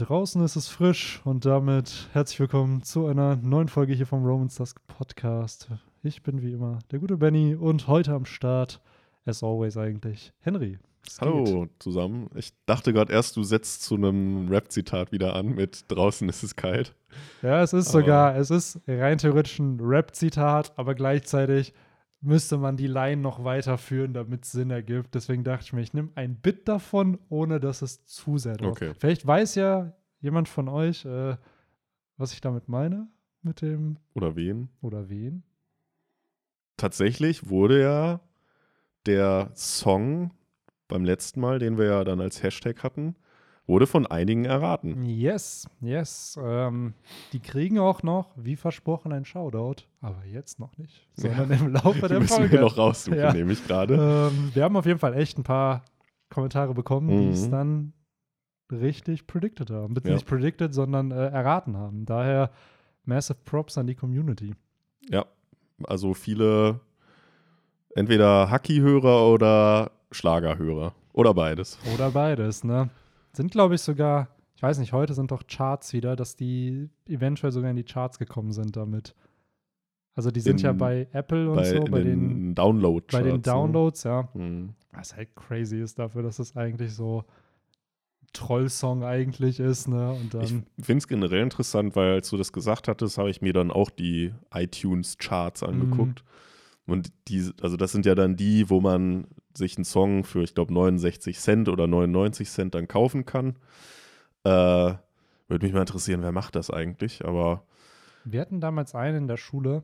Draußen ist es frisch und damit herzlich willkommen zu einer neuen Folge hier vom Romans Dusk Podcast. Ich bin wie immer der gute Benny und heute am Start, as always eigentlich, Henry. Hallo zusammen. Ich dachte gerade erst, du setzt zu einem Rap-Zitat wieder an mit draußen ist es kalt. Ja, es ist aber sogar, es ist rein theoretisch ein Rap-Zitat, aber gleichzeitig müsste man die Line noch weiterführen, damit es Sinn ergibt. Deswegen dachte ich mir, ich nehme ein Bit davon, ohne dass es zu sehr drauf. Okay. Vielleicht weiß ja jemand von euch, äh, was ich damit meine mit dem. Oder wen? Oder wen? Tatsächlich wurde ja der Song beim letzten Mal, den wir ja dann als Hashtag hatten, wurde von einigen erraten. Yes, yes. Ähm, die kriegen auch noch, wie versprochen, ein Shoutout. Aber jetzt noch nicht, sondern ja. im Laufe der müssen Folge. wir noch raussuchen, ja. nehme ich gerade. Ähm, wir haben auf jeden Fall echt ein paar Kommentare bekommen, mhm. die es mhm. dann richtig predicted haben. Bitte ja. nicht predicted, sondern äh, erraten haben. Daher massive Props an die Community. Ja, also viele entweder Hacky-Hörer oder Schlagerhörer. Oder beides. Oder beides, ne? Sind, glaube ich, sogar, ich weiß nicht, heute sind doch Charts wieder, dass die eventuell sogar in die Charts gekommen sind damit. Also die sind in, ja bei Apple und bei, so, bei den, den Download Bei den ne? Downloads, ja. Mhm. Was halt crazy ist dafür, dass es eigentlich so Trollsong eigentlich ist, ne? Und dann ich finde es generell interessant, weil als du das gesagt hattest, habe ich mir dann auch die iTunes-Charts angeguckt. Mhm. Und die, also das sind ja dann die, wo man sich einen Song für, ich glaube, 69 Cent oder 99 Cent dann kaufen kann. Äh, Würde mich mal interessieren, wer macht das eigentlich, aber. Wir hatten damals einen in der Schule,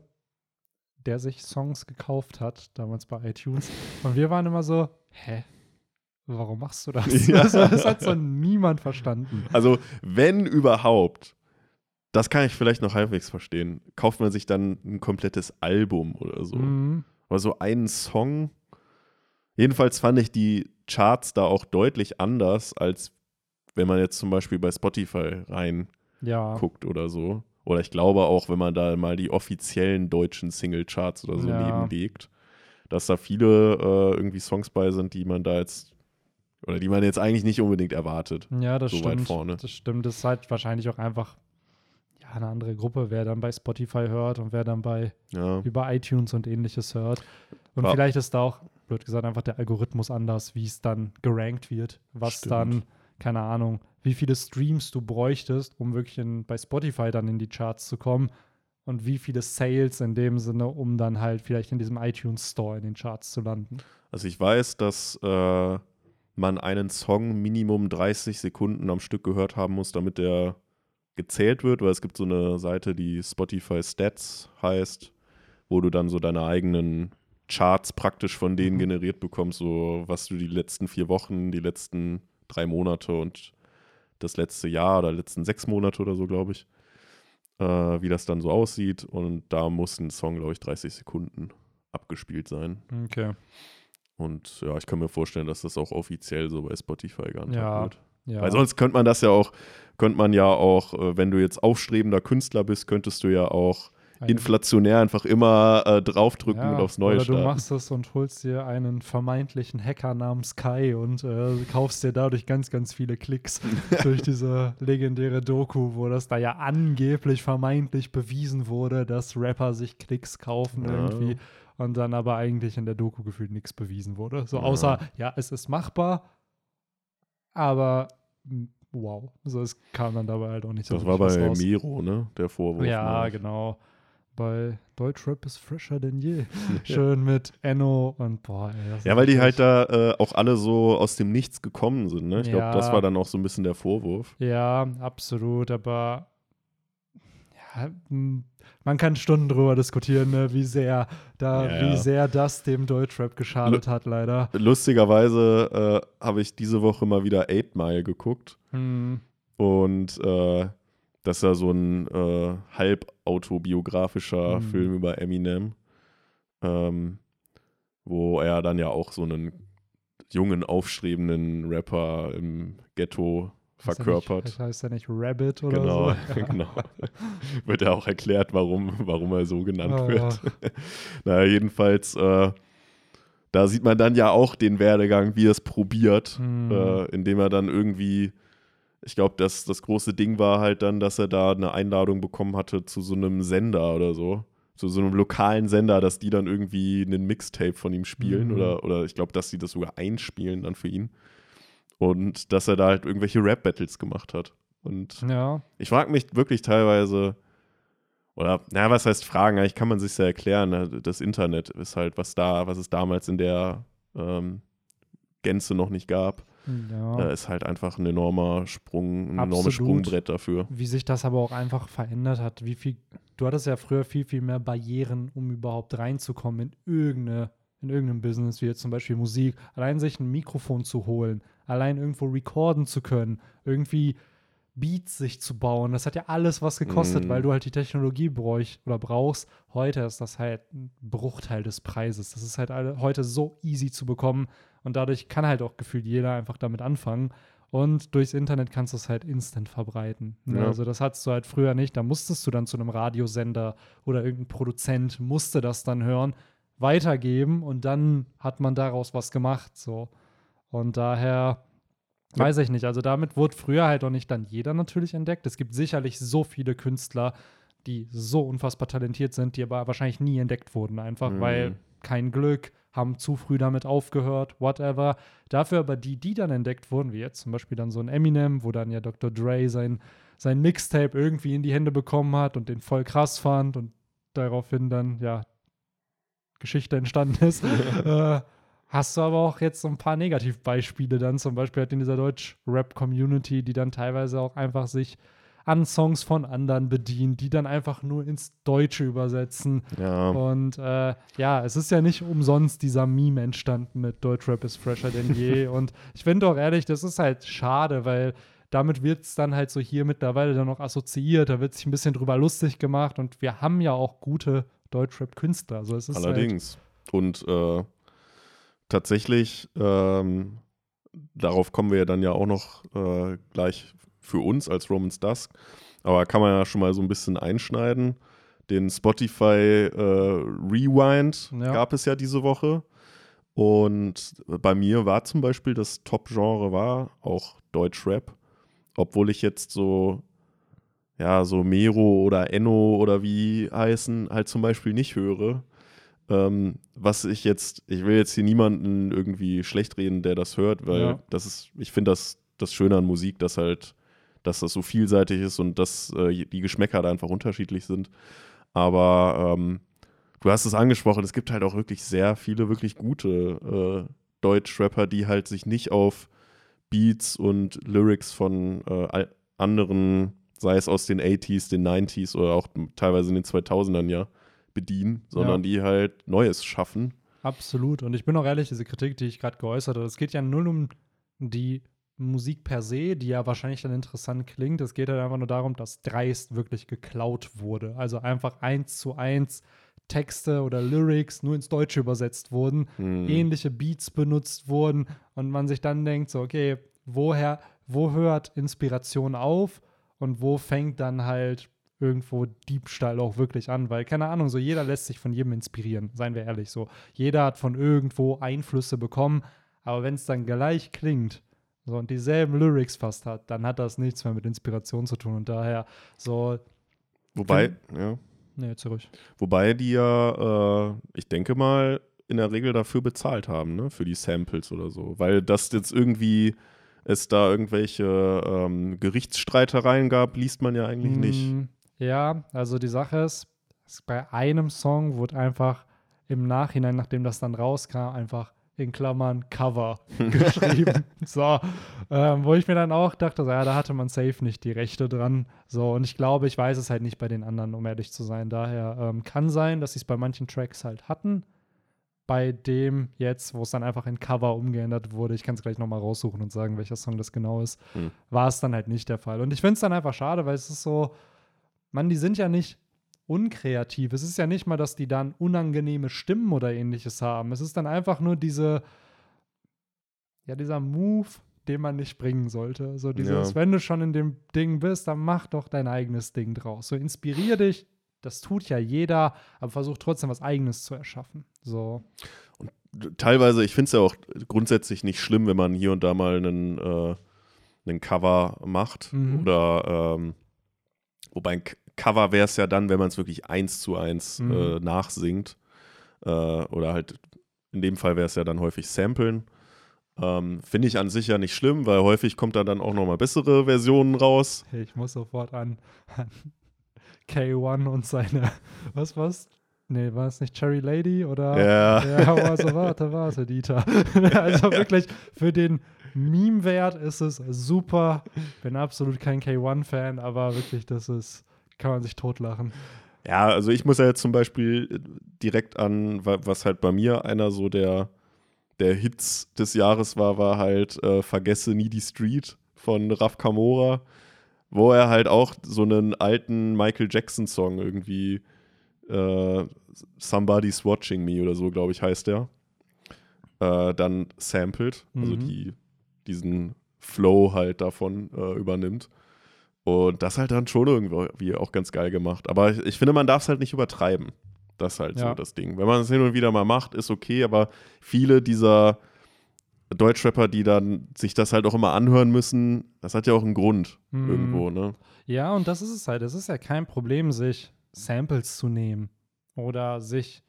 der sich Songs gekauft hat, damals bei iTunes. Und wir waren immer so, hä? Warum machst du das? Ja. Das, das hat so niemand verstanden. Also, wenn überhaupt, das kann ich vielleicht noch halbwegs verstehen, kauft man sich dann ein komplettes Album oder so. Mhm. Aber so einen Song, Jedenfalls fand ich die Charts da auch deutlich anders, als wenn man jetzt zum Beispiel bei Spotify rein ja. guckt oder so. Oder ich glaube auch, wenn man da mal die offiziellen deutschen Single-Charts oder so ja. nebenlegt, dass da viele äh, irgendwie Songs bei sind, die man da jetzt oder die man jetzt eigentlich nicht unbedingt erwartet. Ja, das so stimmt. Weit vorne. Das stimmt. Das ist halt wahrscheinlich auch einfach ja, eine andere Gruppe, wer dann bei Spotify hört und wer dann bei ja. über iTunes und ähnliches hört. Und War vielleicht ist da auch blöd gesagt, einfach der Algorithmus anders, wie es dann gerankt wird, was Stimmt. dann, keine Ahnung, wie viele Streams du bräuchtest, um wirklich in, bei Spotify dann in die Charts zu kommen und wie viele Sales in dem Sinne, um dann halt vielleicht in diesem iTunes Store in den Charts zu landen. Also ich weiß, dass äh, man einen Song Minimum 30 Sekunden am Stück gehört haben muss, damit der gezählt wird, weil es gibt so eine Seite, die Spotify Stats heißt, wo du dann so deine eigenen Charts praktisch von denen mhm. generiert bekommst, so was du die letzten vier Wochen, die letzten drei Monate und das letzte Jahr oder letzten sechs Monate oder so, glaube ich, äh, wie das dann so aussieht. Und da muss ein Song, glaube ich, 30 Sekunden abgespielt sein. Okay. Und ja, ich kann mir vorstellen, dass das auch offiziell so bei Spotify gehandhabt ja, wird. Ja. Weil sonst könnte man das ja auch, könnte man ja auch, äh, wenn du jetzt aufstrebender Künstler bist, könntest du ja auch inflationär einfach immer äh, draufdrücken ja, und aufs Neue oder starten. du machst es und holst dir einen vermeintlichen Hacker namens Kai und äh, kaufst dir dadurch ganz, ganz viele Klicks durch diese legendäre Doku, wo das da ja angeblich vermeintlich bewiesen wurde, dass Rapper sich Klicks kaufen ja. irgendwie und dann aber eigentlich in der Doku gefühlt nichts bewiesen wurde. So außer, ja, es ist machbar, aber wow. So, es kam dann dabei halt auch nicht so Das war bei Miro, ne? Der Vorwurf. Ja, ne? genau bei Deutschrap ist fresher denn je. Schön mit Enno und boah, ey, Ja, weil die halt da äh, auch alle so aus dem Nichts gekommen sind, ne? Ich ja. glaube, das war dann auch so ein bisschen der Vorwurf. Ja, absolut, aber ja, man kann Stunden drüber diskutieren, ne, wie sehr da, ja, wie sehr das dem Deutschrap geschadet L hat, leider. Lustigerweise äh, habe ich diese Woche mal wieder Eight Mile geguckt. Hm. Und äh, das ist ja so ein äh, halb autobiografischer mhm. Film über Eminem, ähm, wo er dann ja auch so einen jungen, aufstrebenden Rapper im Ghetto verkörpert. Heißt er nicht, heißt er nicht Rabbit oder genau, so? Ja. genau. Wird ja auch erklärt, warum, warum er so genannt oh. wird. naja, jedenfalls, äh, da sieht man dann ja auch den Werdegang, wie er es probiert, mhm. äh, indem er dann irgendwie ich glaube, das, das große Ding war halt dann, dass er da eine Einladung bekommen hatte zu so einem Sender oder so. Zu so einem lokalen Sender, dass die dann irgendwie einen Mixtape von ihm spielen Mhm. oder, oder ich glaube, dass die das sogar einspielen dann für ihn. Und dass er da halt irgendwelche Rap-Battles gemacht hat. Und Ja, ich frage mich wirklich teilweise, oder, naja, was heißt fragen? Eigentlich kann man sich ja erklären. Ne? Das Internet ist halt, was da, was es damals in der ähm, Gänze noch nicht gab. Ja. Da ist halt einfach ein enormer Sprung, ein enormes Absolut. Sprungbrett dafür. wie sich das aber auch einfach verändert hat. Wie viel, du hattest ja früher viel, viel mehr Barrieren, um überhaupt reinzukommen in irgendeine, in irgendeinem Business, wie jetzt zum Beispiel Musik. Allein sich ein Mikrofon zu holen, allein irgendwo recorden zu können, irgendwie Beats sich zu bauen. Das hat ja alles was gekostet, Mhm. weil du halt die Technologie bräuch, oder brauchst. Heute ist das halt ein Bruchteil des Preises. Das ist halt alle, heute so easy zu bekommen und dadurch kann halt auch gefühlt jeder einfach damit anfangen. Und durchs Internet kannst du es halt instant verbreiten. Ne? Ja. Also das hattest du halt früher nicht. Da musstest du dann zu einem Radiosender oder irgendein Produzent musste das dann hören, weitergeben und dann hat man daraus was gemacht. So. Und daher. Weiß ich nicht. Also damit wurde früher halt auch nicht dann jeder natürlich entdeckt. Es gibt sicherlich so viele Künstler, die so unfassbar talentiert sind, die aber wahrscheinlich nie entdeckt wurden, einfach Mhm. weil kein Glück, haben zu früh damit aufgehört, whatever. Dafür aber die, die dann entdeckt wurden, wie jetzt zum Beispiel dann so ein Eminem, wo dann ja Dr. Dre sein, sein Mixtape irgendwie in die Hände bekommen hat und den voll krass fand und daraufhin dann, ja, Geschichte entstanden ist. äh, hast du aber auch jetzt so ein paar Negativbeispiele dann, zum Beispiel halt in dieser Deutsch-Rap-Community, die dann teilweise auch einfach sich an Songs von anderen bedient, die dann einfach nur ins Deutsche übersetzen. Ja, Und äh, ja, es ist ja nicht umsonst dieser Meme entstanden mit Deutschrap ist fresher denn je. Und ich finde auch ehrlich, das ist halt schade, weil damit wird es dann halt so hier mittlerweile dann noch assoziiert. Da wird sich ein bisschen drüber lustig gemacht und wir haben ja auch gute Deutschrap-Künstler. Also es ist Halt, allerdings. Und äh, tatsächlich, ähm, darauf kommen wir ja dann ja auch noch äh, gleich für uns als Romans Dusk. Aber kann man ja schon mal so ein bisschen einschneiden. Den Spotify äh, Rewind Ja. gab es ja diese Woche. Und bei mir war zum Beispiel das Top-Genre war auch Deutschrap. Obwohl ich jetzt so, ja, so Mero oder Enno oder wie heißen, halt zum Beispiel nicht höre. Ähm, was ich jetzt, ich will jetzt hier niemanden irgendwie schlecht reden, der das hört, weil Ja. das ist, ich finde das, das Schöne an Musik, dass halt, dass das so vielseitig ist und dass äh, die Geschmäcker da einfach unterschiedlich sind. Aber ähm, du hast es angesprochen, es gibt halt auch wirklich sehr viele wirklich gute äh, Deutsch-Rapper, die halt sich nicht auf Beats und Lyrics von äh, anderen, sei es aus den 80s, den 90s oder auch teilweise in den 2000ern ja, bedienen, sondern die halt Neues schaffen. Absolut. Und ich bin auch ehrlich, diese Kritik, die ich gerade geäußert habe, es geht ja null um die Musik per se, die ja wahrscheinlich dann interessant klingt. Es geht halt einfach nur darum, dass dreist wirklich geklaut wurde. Also einfach eins zu eins Texte oder Lyrics nur ins Deutsche übersetzt wurden, Hm. ähnliche Beats benutzt wurden und man sich dann denkt, so, okay, woher, wo hört Inspiration auf und wo fängt dann halt irgendwo Diebstahl auch wirklich an, weil keine Ahnung, so jeder lässt sich von jedem inspirieren, seien wir ehrlich so. Jeder hat von irgendwo Einflüsse bekommen, aber wenn es dann gleich klingt so, und dieselben Lyrics fast hat, dann hat das nichts mehr mit Inspiration zu tun und daher so, Wobei, ja, nee, zurück. wobei die ja, äh, ich denke mal, in der Regel dafür bezahlt haben, ne, für die Samples oder so. Weil das jetzt irgendwie es da irgendwelche ähm, Gerichtsstreitereien gab, liest man ja eigentlich nicht. Ja, also die Sache ist, bei einem Song wurde einfach im Nachhinein, nachdem das dann rauskam, einfach in Klammern Cover geschrieben. so, ähm, wo ich mir dann auch dachte, so, ja, da hatte man safe nicht die Rechte dran. So, und ich glaube, ich weiß es halt nicht bei den anderen, um ehrlich zu sein. Daher ähm, kann sein, dass sie es bei manchen Tracks halt hatten. Bei dem jetzt, wo es dann einfach in Cover umgeändert wurde, ich kann es gleich nochmal raussuchen und sagen, welcher Song das genau ist, Hm. war es dann halt nicht der Fall. Und ich finde es dann einfach schade, weil es ist so, man, die sind ja nicht unkreativ. Es ist ja nicht mal, dass die dann unangenehme Stimmen oder ähnliches haben. Es ist dann einfach nur diese, ja, dieser Move, den man nicht bringen sollte. So dieses, Ja. wenn du schon in dem Ding bist, dann mach doch dein eigenes Ding draus. So inspirier dich. Das tut ja jeder, aber versuch trotzdem was Eigenes zu erschaffen. So. teilweise, ich finde es ja auch grundsätzlich nicht schlimm, wenn man hier und da mal einen, äh, ein Cover macht. Mhm. Oder ähm, wobei Cover wäre es ja dann, wenn man es wirklich eins zu eins Mhm. äh, nachsingt. Äh, oder halt in dem Fall wäre es ja dann häufig Samplen. Ähm, Finde ich an sich ja nicht schlimm, weil häufig kommt da dann auch nochmal bessere Versionen raus. Hey, ich muss sofort an, an K1 und seine, was war's? Nee, war es nicht Cherry Lady oder? Ja. Ja, also warte, warte, Dieter. also wirklich, für den Meme-Wert ist es super. Bin absolut kein K1-Fan, aber wirklich, das ist, kann man sich totlachen. Ja, also ich muss ja jetzt zum Beispiel direkt an, wa- was halt bei mir einer so der, der Hits des Jahres war, war halt äh, Vergesse nie die Street von Raf Kamora, wo er halt auch so einen alten Michael Jackson-Song irgendwie äh, Somebody's Watching Me oder so, glaube ich, heißt der, äh, dann sampled, also Mhm. die, diesen Flow halt davon äh, übernimmt. Und das halt dann schon irgendwie auch ganz geil gemacht. Aber ich, ich finde, man darf es halt nicht übertreiben. Das ist halt so Ja. das Ding. Wenn man es hin und wieder mal macht, ist okay, aber viele dieser Deutschrapper, die dann sich das halt auch immer anhören müssen, das hat ja auch einen Grund Mhm. irgendwo, ne? Ja, und das ist es halt. Es ist ja kein Problem, sich Samples zu nehmen oder sich,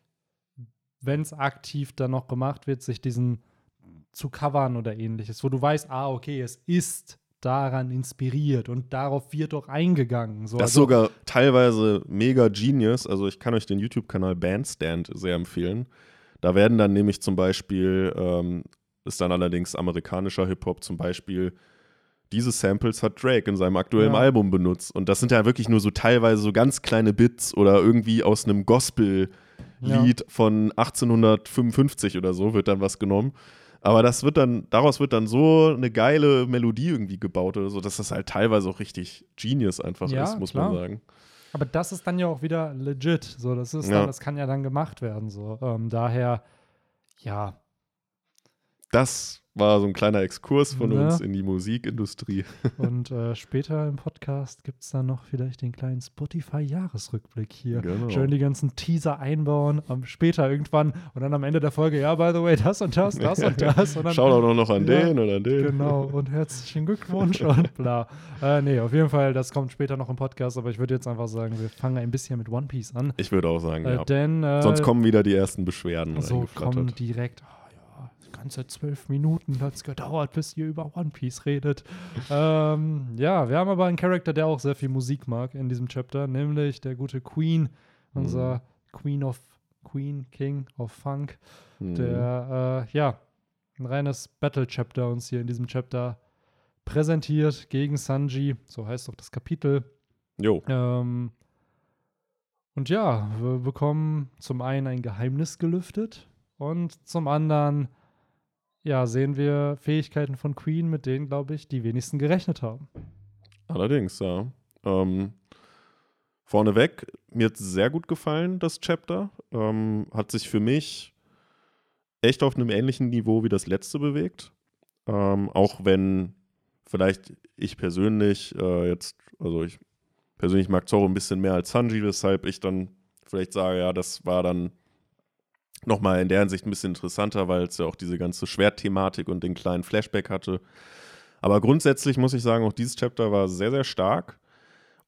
wenn es aktiv dann noch gemacht wird, sich diesen zu covern oder ähnliches, wo du weißt, ah, okay, es ist daran inspiriert und darauf wird auch eingegangen. So, Das ist also- sogar teilweise mega genius. Also ich kann euch den YouTube-Kanal Bandstand sehr empfehlen. Da werden dann nämlich zum Beispiel, ähm, ist dann allerdings amerikanischer Hip-Hop, zum Beispiel diese Samples hat Drake in seinem aktuellen Ja. Album benutzt. Und das sind ja wirklich nur so teilweise so ganz kleine Bits oder irgendwie aus einem Gospel-Lied von 1855 oder so wird dann was genommen. Aber das wird dann, daraus wird dann so eine geile Melodie irgendwie gebaut oder so, dass das halt teilweise auch richtig Genius einfach Ja, ist, muss klar. man sagen. Aber das ist dann ja auch wieder legit. So, das ist Ja. dann, das kann ja dann gemacht werden. So, ähm, daher, ja, Das war so ein kleiner Exkurs von Ne? uns in die Musikindustrie. und äh, später im Podcast gibt es dann noch vielleicht den kleinen Spotify-Jahresrückblick hier. Genau. Schön die ganzen Teaser einbauen, ähm, später irgendwann und dann am Ende der Folge, ja, by the way, das und das, das und das. Und dann, Schaut auch noch an Ja, den und an den. Genau, und herzlichen Glückwunsch und bla. Äh, nee, auf jeden Fall, das kommt später noch im Podcast, aber ich würde jetzt einfach sagen, wir fangen ein bisschen mit One Piece an. Ich würde auch sagen, Äh, ja. Denn äh, Sonst kommen wieder die ersten Beschwerden so kommen direkt, ja, ganze zwölf Minuten hat es gedauert, bis ihr über One Piece redet. ähm, ja, wir haben aber einen Charakter, der auch sehr viel Musik mag in diesem Chapter, nämlich der gute Queen, unser Queen of Queen, King of Funk, Hm. der äh, ja ein reines Battle-Chapter uns hier in diesem Chapter präsentiert gegen Sanji, so heißt auch das Kapitel. Jo. Ähm, und ja, wir bekommen zum einen ein Geheimnis gelüftet und zum anderen, ja, sehen wir Fähigkeiten von Queen, mit denen, glaube ich, die wenigsten gerechnet haben. Allerdings, ja. Ähm, vorneweg, mir hat sehr gut gefallen, das Chapter. Ähm, hat sich für mich echt auf einem ähnlichen Niveau wie das letzte bewegt. Ähm, auch wenn vielleicht ich persönlich äh, jetzt, also ich persönlich mag Zorro ein bisschen mehr als Sanji, weshalb ich dann vielleicht sage, ja, das war dann nochmal in der Hinsicht ein bisschen interessanter, weil es ja auch diese ganze Schwertthematik und den kleinen Flashback hatte. Aber grundsätzlich muss ich sagen, auch dieses Chapter war sehr, sehr stark.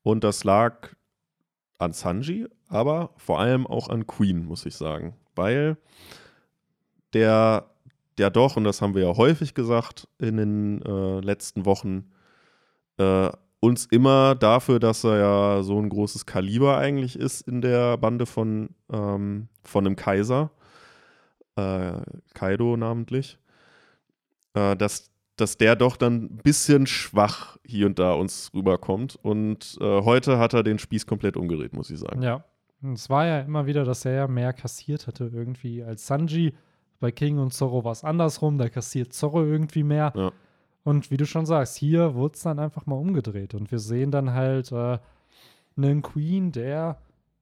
Und das lag an Sanji, aber vor allem auch an Queen, muss ich sagen. Weil der, der doch, und das haben wir ja häufig gesagt in den äh, letzten Wochen, äh, uns immer dafür, dass er ja so ein großes Kaliber eigentlich ist in der Bande von, ähm, von einem Kaiser, äh, Kaido namentlich, äh, dass, dass der doch dann ein bisschen schwach hier und da uns rüberkommt. Und äh, heute hat er den Spieß komplett umgedreht, muss ich sagen. Ja. Und es war ja immer wieder, dass er ja mehr kassiert hatte irgendwie als Sanji. Bei King und Zorro war es andersrum, da kassiert Zorro irgendwie mehr. Ja. Und wie du schon sagst, hier wurde es dann einfach mal umgedreht. Und wir sehen dann halt äh, einen Queen, der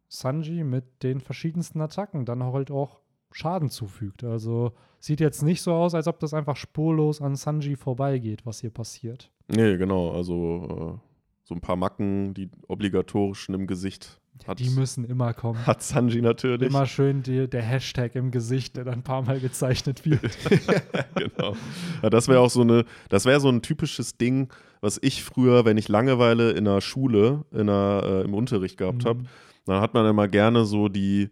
Sanji mit den verschiedensten Attacken dann halt auch Schaden zufügt. Also sieht jetzt nicht so aus, als ob das einfach spurlos an Sanji vorbeigeht, was hier passiert. Nee, genau. Also äh, so ein paar Macken, die obligatorischen im Gesicht Hat, Die müssen immer kommen. hat Sanji natürlich. Immer schön die, der Hashtag im Gesicht, der dann ein paar Mal gezeichnet wird. genau. Ja, das wäre auch so eine, das wäre so ein typisches Ding, was ich früher, wenn ich Langeweile in der Schule, in der, äh, im Unterricht gehabt Mhm. habe, dann hat man immer gerne so die,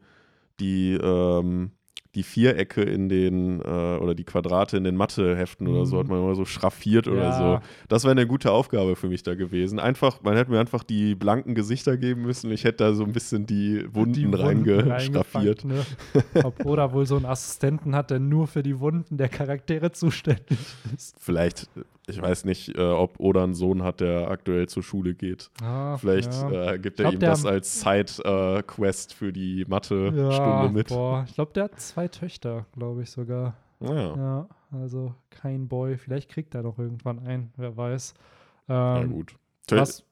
die, ähm, die Vierecke in den, äh, oder die Quadrate in den Matheheften oder so, Mhm. hat man immer so schraffiert oder Ja. so. Das wäre eine gute Aufgabe für mich da gewesen. Einfach, man hätte mir einfach die blanken Gesichter geben müssen. Ich hätte da so ein bisschen die Wunden, Die reingeschraffiert. Ne? Ob Oda wohl so einen Assistenten hat, der nur für die Wunden der Charaktere zuständig ist. Vielleicht, ich weiß nicht, äh, ob Oda einen Sohn hat, der aktuell zur Schule geht. Ah, Vielleicht ja. äh, gibt Ich er glaub, ihm das als Side-Quest für die Mathe-Stunde ja, mit. Boah, ich glaube, der hat zwei Töchter, glaube ich sogar. Naja, Ja, also kein Boy. Vielleicht kriegt er noch irgendwann einen, wer weiß. na Ähm, gut. was-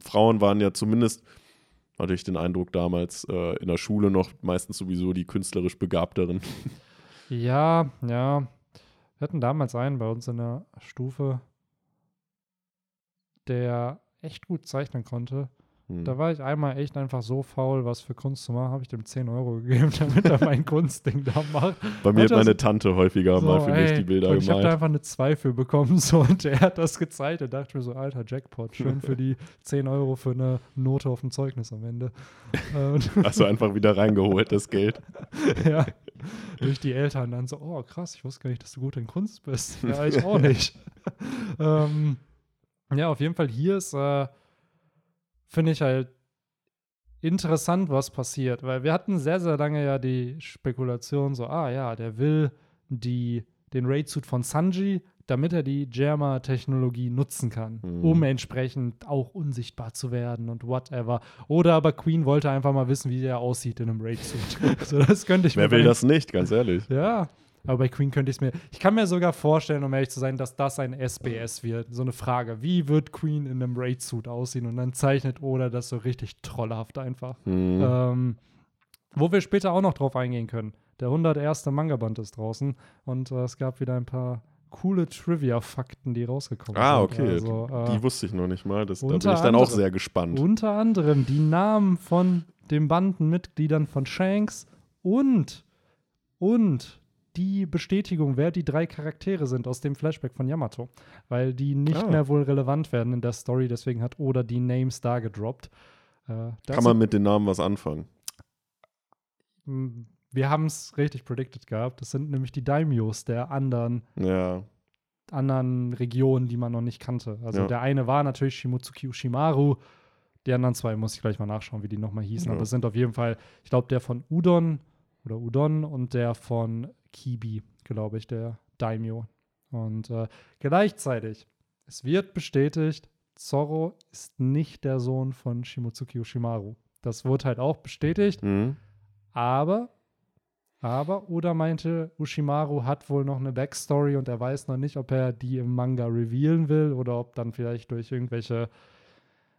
Frauen waren ja zumindest, hatte ich den Eindruck damals, äh, in der Schule noch meistens sowieso die künstlerisch Begabteren. Ja, ja. Wir hatten damals einen bei uns in der Stufe, der echt gut zeichnen konnte. Hm. Da war ich einmal echt einfach so faul, was für Kunst zu machen, habe ich dem 10 Euro gegeben, damit er mein Kunstding da macht. Bei mir hat er meine so- Tante häufiger mal für mich ey, die Bilder und ich habe da gemalt. einfach eine 2 für bekommen so, und der hat das gezeichnet. Da dachte ich mir so, alter Jackpot, schön für die 10 Euro für eine Note auf dem Zeugnis am Ende. Äh, und Hast du einfach wieder reingeholt, das Geld. ja, durch die Eltern dann so, oh krass, ich wusste gar nicht, dass du gut in Kunst bist. Ja, ich auch nicht. ähm, ja, auf jeden Fall hier ist, äh, finde ich halt interessant, was passiert, weil wir hatten sehr, sehr lange ja die Spekulation so, ah ja, der will die, den Raid-Suit von Sanji, damit er die Germa-Technologie nutzen kann, Mhm. um entsprechend auch unsichtbar zu werden und whatever. Oder aber Queen wollte einfach mal wissen, wie der aussieht in einem Raid-Suit. so, das könnte ich Wer mir will das nicht, ganz ehrlich? ja, aber bei Queen könnte ich es mir. Ich kann mir sogar vorstellen, um ehrlich zu sein, dass das ein SBS wird. So eine Frage. Wie wird Queen in einem Raid-Suit aussehen? Und dann zeichnet Oda das so richtig trollhaft einfach. Hm. Ähm, wo wir später auch noch drauf eingehen können. Der 101. Manga-Band ist draußen und äh, es gab wieder ein paar coole Trivia-Fakten, die rausgekommen Ah, sind. okay. Also, äh, die wusste ich noch nicht mal. Das, da bin ich dann auch anderem- sehr gespannt. unter anderem die Namen von den Bandenmitgliedern von Shanks und, und die Bestätigung, wer die drei Charaktere sind aus dem Flashback von Yamato. Weil die nicht Ah. mehr wohl relevant werden in der Story, deswegen hat Oda die Names da gedroppt. Äh, Kann man mit den Namen was anfangen? wir haben es richtig predicted gehabt. Das sind nämlich die Daimyos der anderen Ja. anderen Regionen, die man noch nicht kannte. Also Ja. der eine war natürlich Shimotsuki Ushimaru. Die anderen zwei muss ich gleich mal nachschauen, wie die nochmal hießen. Ja. Aber es sind auf jeden Fall, ich glaube, der von Udon oder Udon und der von Kibi, glaube ich, der Daimyo. Und äh, gleichzeitig, es wird bestätigt, Zorro ist nicht der Sohn von Shimotsuki Ushimaru. Das wurde halt auch bestätigt. Hm. Aber, aber Oda meinte, Ushimaru hat wohl noch eine Backstory und er weiß noch nicht, ob er die im Manga revealen will oder ob dann vielleicht durch irgendwelche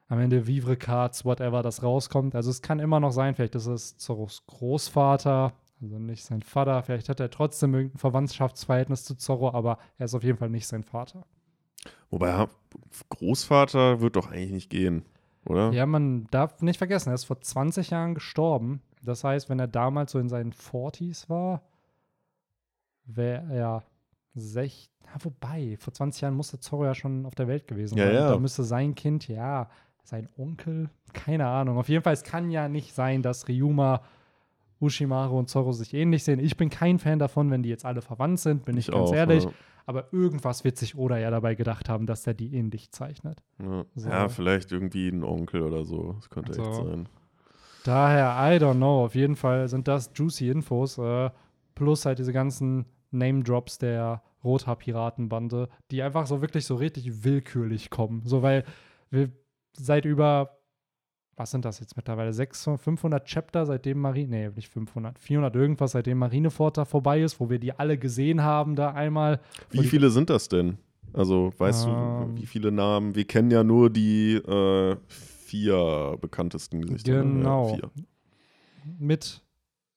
am Ende Vivre Cards, whatever, das rauskommt. Also es kann immer noch sein, vielleicht ist es Zorros Großvater, also nicht sein Vater. Vielleicht hat er trotzdem irgendein Verwandtschaftsverhältnis zu Zorro, aber er ist auf jeden Fall nicht sein Vater. Wobei, ja, Großvater wird doch eigentlich nicht gehen, oder? Ja, man darf nicht vergessen, er ist vor 20 Jahren gestorben. Das heißt, wenn er damals so in seinen 40s war, wäre er 16. Ja, wobei, vor 20 Jahren musste Zorro ja schon auf der Welt gewesen Ja, sein. ja. Da müsste sein Kind, ja, sein Onkel, keine Ahnung. Auf jeden Fall, es kann ja nicht sein, dass Ryuma, Ushimaru und Zorro sich ähnlich sehen. Ich bin kein Fan davon, wenn die jetzt alle verwandt sind, bin ich, ganz auch, ehrlich. Ja. Aber irgendwas wird sich Oda ja dabei gedacht haben, dass er die ähnlich zeichnet. Ja. So. ja, vielleicht irgendwie ein Onkel oder so. Das könnte echt So. sein. Daher, I don't know. Auf jeden Fall sind das juicy Infos. Äh, plus halt diese ganzen Name-Drops der Rothaar-Piratenbande, die einfach so wirklich so richtig willkürlich kommen. So, weil wir seit über, was sind das jetzt mittlerweile? 600, 500 Chapter, seitdem Marine, nee, nicht 500, 400 irgendwas, seitdem Marineford da vorbei ist, wo wir die alle gesehen haben, da einmal. Wie viele sind das denn? Also, weißt Ähm. du, wie viele Namen? Wir kennen ja nur die äh, vier bekanntesten Gesichter. ne? Genau. Ja, vier. Mit,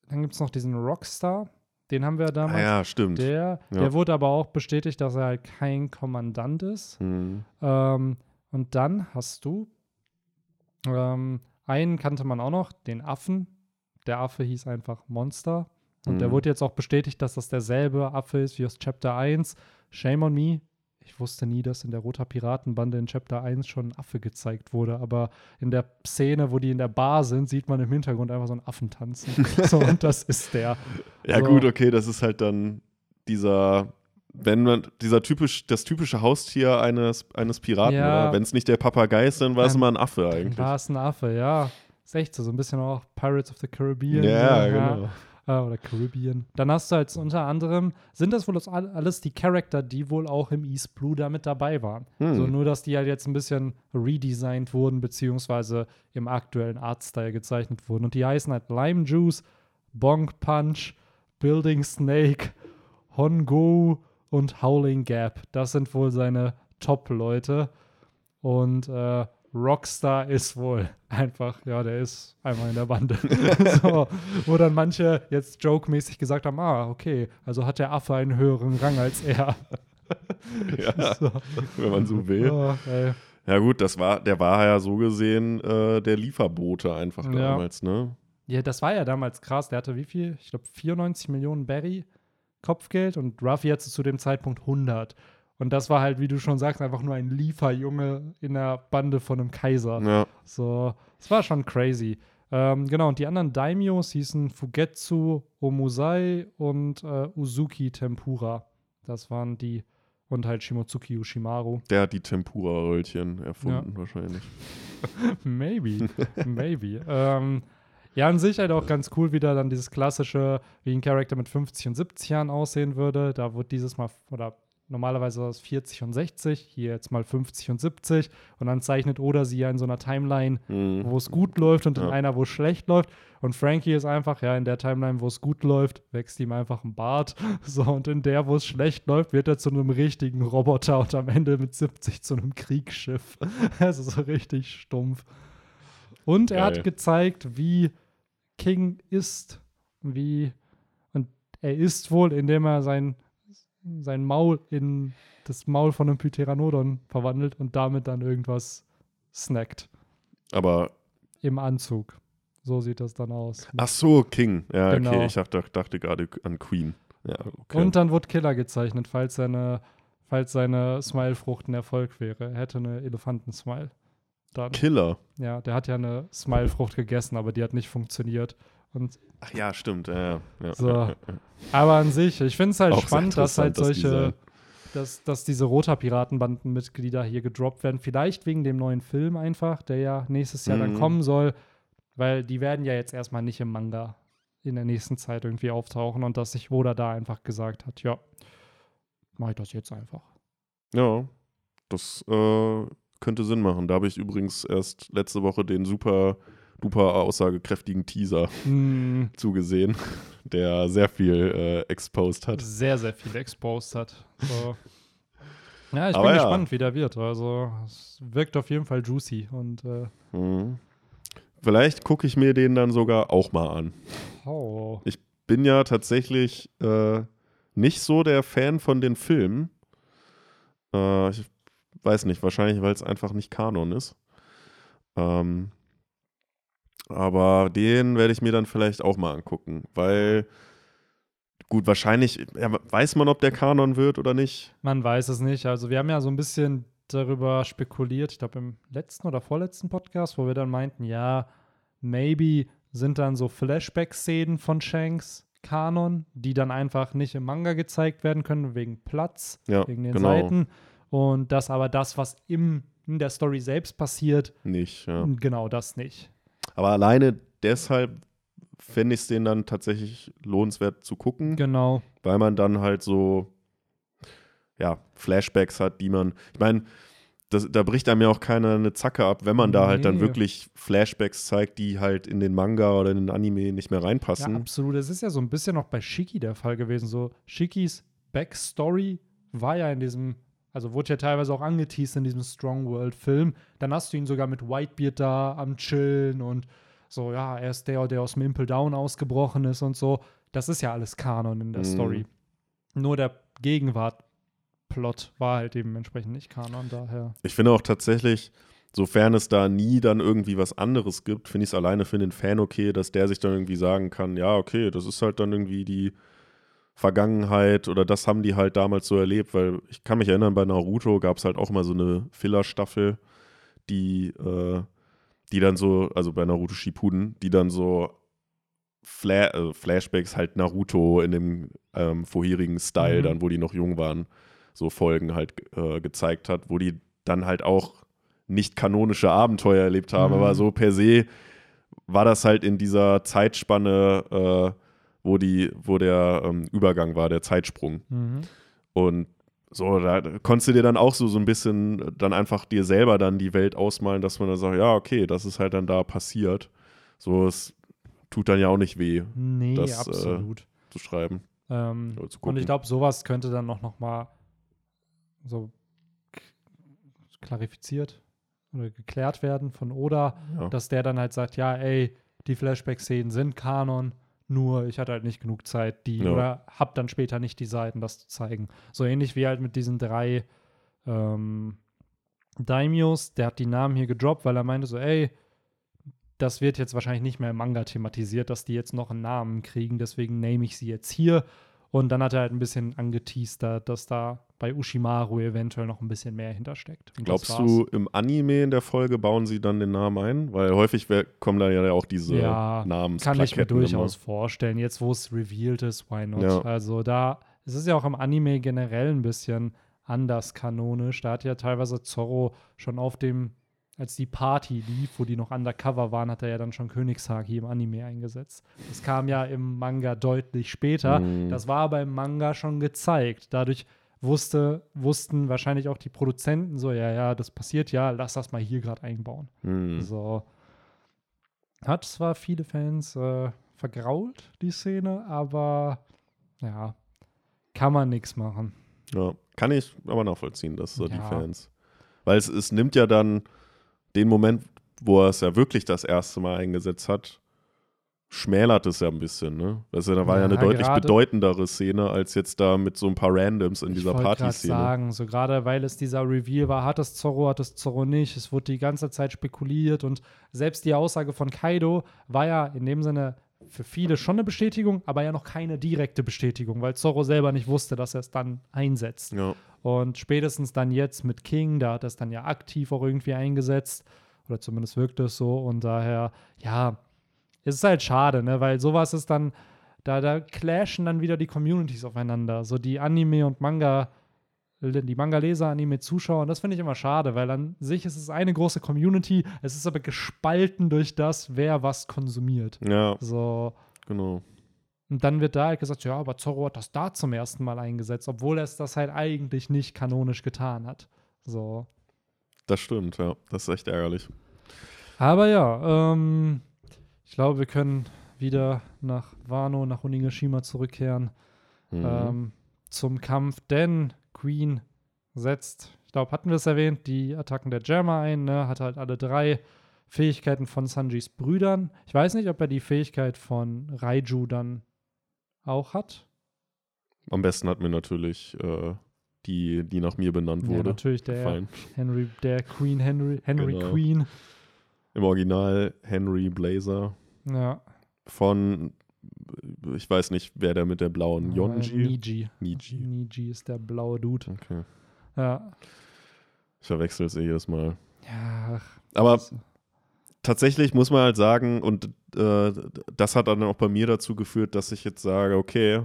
dann gibt es noch diesen Rockstar, den haben wir damals. Ah, ja, stimmt. Der, Ja. der wurde aber auch bestätigt, dass er halt kein Kommandant ist. Hm. Ähm, und dann hast du ähm, einen kannte man auch noch, den Affen. Der Affe hieß einfach Monster. Und Mhm. der wurde jetzt auch bestätigt, dass das derselbe Affe ist wie aus Chapter 1. Shame on me. Ich wusste nie, dass in der Roter Piratenbande in Chapter 1 schon ein Affe gezeigt wurde. Aber in der Szene, wo die in der Bar sind, sieht man im Hintergrund einfach so einen Affen tanzen. so, und das ist der. Ja, So. gut, okay, das ist halt dann dieser, wenn man, dieser typisch, das typische Haustier eines, eines Piraten, Ja. Wenn es nicht der Papagei ist, dann war es immer ein Affe eigentlich. war es ein Affe, ja. Ist echt so, so ein bisschen auch Pirates of the Caribbean. Ja, so, genau. Ah, oder Caribbean. Dann hast du halt unter anderem, sind das wohl alles die Charakter, die wohl auch im East Blue da mit dabei waren. Hm. So nur, dass die halt jetzt ein bisschen redesigned wurden, beziehungsweise im aktuellen Artstyle gezeichnet wurden. Und die heißen halt Lime Juice, Bonk Punch, Building Snake, Hongo und Howling Gap. Das sind wohl seine Top-Leute. Und äh, Rockstar ist wohl einfach, ja, der ist einmal in der Bande. so, wo dann manche jetzt joke-mäßig gesagt haben, ah, okay, also hat der Affe einen höheren Rang als er. ja, so. wenn man so will. Oh. Ja, gut, das war, der war ja so gesehen äh, der Lieferbote einfach Ja. damals, ne? Ja, das war ja damals krass. Der hatte wie viel? Ich glaube 94 Millionen Barry Kopfgeld und Ruffy hatte zu dem Zeitpunkt 100. Und das war halt, wie du schon sagst, einfach nur ein Lieferjunge in der Bande von einem Kaiser. Ja. So, es war schon crazy. Ähm, genau, und die anderen Daimyos hießen Fugetsu, Omusai und äh, Uzuki Tempura. Das waren die. Und halt Shimotsuki Ushimaru. Der hat die Tempura-Röllchen erfunden, wahrscheinlich. maybe, maybe. ähm, ja, an sich halt auch ganz cool, wie da dann dieses klassische, wie ein Charakter mit 50 und 70 Jahren aussehen würde. Da wurde dieses Mal, oder normalerweise war es 40 und 60, hier jetzt mal 50 und 70. Und dann zeichnet Oda sie ja in so einer Timeline, Mhm. wo es gut läuft und in Ja. einer, wo es schlecht läuft. Und Frankie ist einfach, ja, in der Timeline, wo es gut läuft, wächst ihm einfach ein Bart. So, und in der, wo es schlecht läuft, wird er zu einem richtigen Roboter und am Ende mit 70 zu einem Kriegsschiff. Also so richtig stumpf. Und er Geil. hat gezeigt, wie King ist. Wie, und er ist wohl, indem er sein, sein Maul in das Maul von einem Pteranodon verwandelt und damit dann irgendwas snackt Aber, im Anzug. So sieht das dann aus. ach so, King. Ja, Genau. okay, ich dachte, dachte gerade an Queen. Ja, okay. Und dann wurde Killer gezeichnet, falls seine, falls seine Smile-Frucht ein Erfolg wäre. Er hätte eine Elefantensmile. Dann. Killer. Ja, der hat ja eine Smile-Frucht gegessen, aber die hat nicht funktioniert. Und Ach ja, stimmt. Ja, ja, So. aber an sich, ich finde es halt Auch spannend, dass halt solche, Design. dass, dass diese roter Piratenbandenmitglieder hier gedroppt werden. Vielleicht wegen dem neuen Film einfach, der ja nächstes Jahr dann Mhm. kommen soll, weil die werden ja jetzt erstmal nicht im Manga in der nächsten Zeit irgendwie auftauchen und dass sich Oda da einfach gesagt hat, ja, mach ich das jetzt einfach. Ja, das äh, könnte Sinn machen. Da habe ich übrigens erst letzte Woche den super duper aussagekräftigen Teaser Hm, zugesehen, der sehr viel äh, exposed hat. sehr, sehr viel exposed hat. So. Ja, ich Aber bin ja. gespannt, wie der wird. Also, es wirkt auf jeden Fall juicy und äh, Mhm. Vielleicht gucke ich mir den dann sogar auch mal an. oh. Bin ja tatsächlich äh, nicht so der Fan von den Filmen. Äh, ich weiß nicht, wahrscheinlich, weil es einfach nicht Kanon ist. Ähm, aber den werde ich mir dann vielleicht auch mal angucken, weil gut, wahrscheinlich ja, weiß man, ob der Kanon wird oder nicht. Man weiß es nicht. Also wir haben ja so ein bisschen darüber spekuliert, ich glaube im letzten oder vorletzten Podcast, wo wir dann meinten, ja, maybe sind dann so Flashback-Szenen von Shanks Kanon, die dann einfach nicht im Manga gezeigt werden können, wegen Platz, Ja, wegen den genau. Seiten. Und das aber das, was im, in der Story selbst passiert, Nicht, ja. genau das nicht. Aber alleine deshalb fände ich es den dann tatsächlich lohnenswert zu gucken. Genau. weil man dann halt so, ja, Flashbacks hat, die man, ich meine, das, da bricht einem ja auch keiner eine Zacke ab, wenn man da halt dann Nee. wirklich Flashbacks zeigt, die halt in den Manga oder in den Anime nicht mehr Ja, reinpassen. absolut. Es ist ja so ein bisschen auch bei Shiki der Fall gewesen. So, Shikis Backstory war ja in diesem, also wurde ja teilweise auch angeteased in diesem Strong World-Film. Dann hast du ihn sogar mit Whitebeard da am Chillen und so, ja, er ist der, der aus dem Impel Down ausgebrochen ist und so. Das ist ja alles Kanon in der Mhm. Story. Nur der Gegenwart-Plot war halt eben entsprechend nicht Kanon, daher. Ich finde auch tatsächlich, sofern es da nie dann irgendwie was anderes gibt, finde ich es alleine für den Fan okay, dass der sich dann irgendwie sagen kann, ja, okay, das ist halt dann irgendwie die Vergangenheit oder das haben die halt damals so erlebt, weil ich kann mich erinnern, bei Naruto gab es halt auch mal so eine Filler-Staffel, die, äh, die dann so, also bei Naruto Shippuden, die dann so Fla äh, Flashbacks halt Naruto in dem ähm, vorherigen Style, Mhm. dann, wo die noch jung waren, so Folgen halt äh, gezeigt hat, wo die dann halt auch nicht kanonische Abenteuer erlebt haben, Mhm. aber so per se war das halt in dieser Zeitspanne, äh, wo die, wo der ähm, Übergang war, der Zeitsprung. Mhm. Und so, da konntest du dir dann auch so, so ein bisschen dann einfach dir selber dann die Welt ausmalen, dass man dann sagt, ja, okay, das ist halt dann da passiert. So, es tut dann ja auch nicht weh Nee, Das, äh, zu schreiben Ähm, zu und ich glaube, sowas könnte dann noch, noch mal so klarifiziert oder geklärt werden von Oda, ja. dass der dann halt sagt, ja, ey, die Flashback-Szenen sind Kanon, nur ich hatte halt nicht genug Zeit, die Ja. oder hab dann später nicht die Seiten, das zu zeigen. So ähnlich wie halt mit diesen drei ähm, Daimios, der hat die Namen hier gedroppt, weil er meinte so, ey, das wird jetzt wahrscheinlich nicht mehr im Manga thematisiert, dass die jetzt noch einen Namen kriegen, deswegen nehme ich sie jetzt hier. Und dann hat er halt ein bisschen angeteasert, dass da bei Ushimaru eventuell noch ein bisschen mehr hintersteckt. Und Glaubst du, im Anime in der Folge bauen sie dann den Namen ein? Weil häufig kommen da ja auch diese Ja, Namens Kann ich mir durchaus vorstellen. Jetzt, wo es revealed ist, why not? Ja. Also da, es ist ja auch im Anime generell ein bisschen anders kanonisch. Da hat ja teilweise Zorro schon auf dem, als die Party lief, wo die noch undercover waren, hat er ja dann schon Königshaki im Anime eingesetzt. Das kam ja im Manga deutlich später. Mhm. Das war aber im Manga schon gezeigt. Dadurch wusste, wussten wahrscheinlich auch die Produzenten so, ja, ja, das passiert ja, lass das mal hier gerade einbauen. Hm. So. Hat zwar viele Fans äh, vergrault, die Szene, aber ja, kann man nichts machen. Ja, kann ich aber nachvollziehen, dass so die Ja. Fans. Weil es, es nimmt ja dann den Moment, wo er es ja wirklich das erste Mal eingesetzt hat, schmälert es ja ein bisschen, ne? Also da war ja, Ja, eine deutlich bedeutendere Szene, als jetzt da mit so ein paar Randoms in dieser ich Partyszene. sagen, so gerade weil es dieser Reveal war, hat es Zorro, hat es Zorro nicht. Es wurde die ganze Zeit spekuliert und selbst die Aussage von Kaido war ja in dem Sinne für viele schon eine Bestätigung, aber ja noch keine direkte Bestätigung, weil Zorro selber nicht wusste, dass er es dann einsetzt. Ja, Und spätestens dann jetzt mit King, da hat er es dann ja aktiv auch irgendwie eingesetzt. Oder zumindest wirkt es so. Und daher, ja, es ist halt schade, ne? Weil sowas ist dann, da, da clashen dann wieder die Communities aufeinander. So die Anime- und Manga, die Manga-Leser, Anime-Zuschauer. Und das finde ich immer schade, weil an sich ist es eine große Community. Es ist aber gespalten durch das, wer was konsumiert. ja, So. genau. Und dann wird da halt gesagt, ja, aber Zorro hat das da zum ersten Mal eingesetzt, obwohl er es das halt eigentlich nicht kanonisch getan hat. So. Das stimmt, ja. Das ist echt ärgerlich. Aber ja, ähm, ich glaube, wir können wieder nach Wano, nach Onigashima zurückkehren Mhm. ähm, zum Kampf, denn Queen setzt, ich glaube, hatten wir es erwähnt, die Attacken der Jammer ein, ne? hat halt alle drei Fähigkeiten von Sanjis Brüdern. Ich weiß nicht, ob er die Fähigkeit von Raiju dann auch hat. Am besten hat mir natürlich äh, die, die nach mir benannt Ja, wurde, natürlich der gefallen. Henry, der Queen Henry, Henry Genau. Queen. Im Original Henry Blazer Ja. von, ich weiß nicht, wer der mit der blauen Äh, Yonji. Niji. Niji. Niji ist der blaue Dude. Okay. Ja. Ich verwechsel es eh jedes Mal. Ja. Aber tatsächlich muss man halt sagen, und äh, das hat dann auch bei mir dazu geführt, dass ich jetzt sage, okay,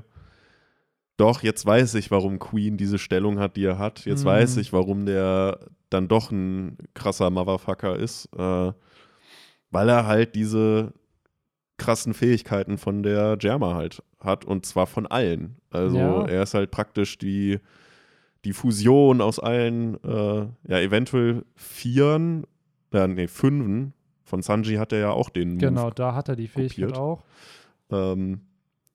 doch, jetzt weiß ich, warum Queen diese Stellung hat, die er hat. Jetzt Mhm. weiß ich, warum der dann doch ein krasser Motherfucker ist. Äh, weil er halt diese krassen Fähigkeiten von der Germa halt hat und zwar von allen. Also Ja. er ist halt praktisch die, die Fusion aus allen, äh, ja, eventuell Vieren, ja, nee, Fünfen. Von Sanji hat er ja auch den Move Genau, da hat er die Fähigkeit kopiert. auch. ähm,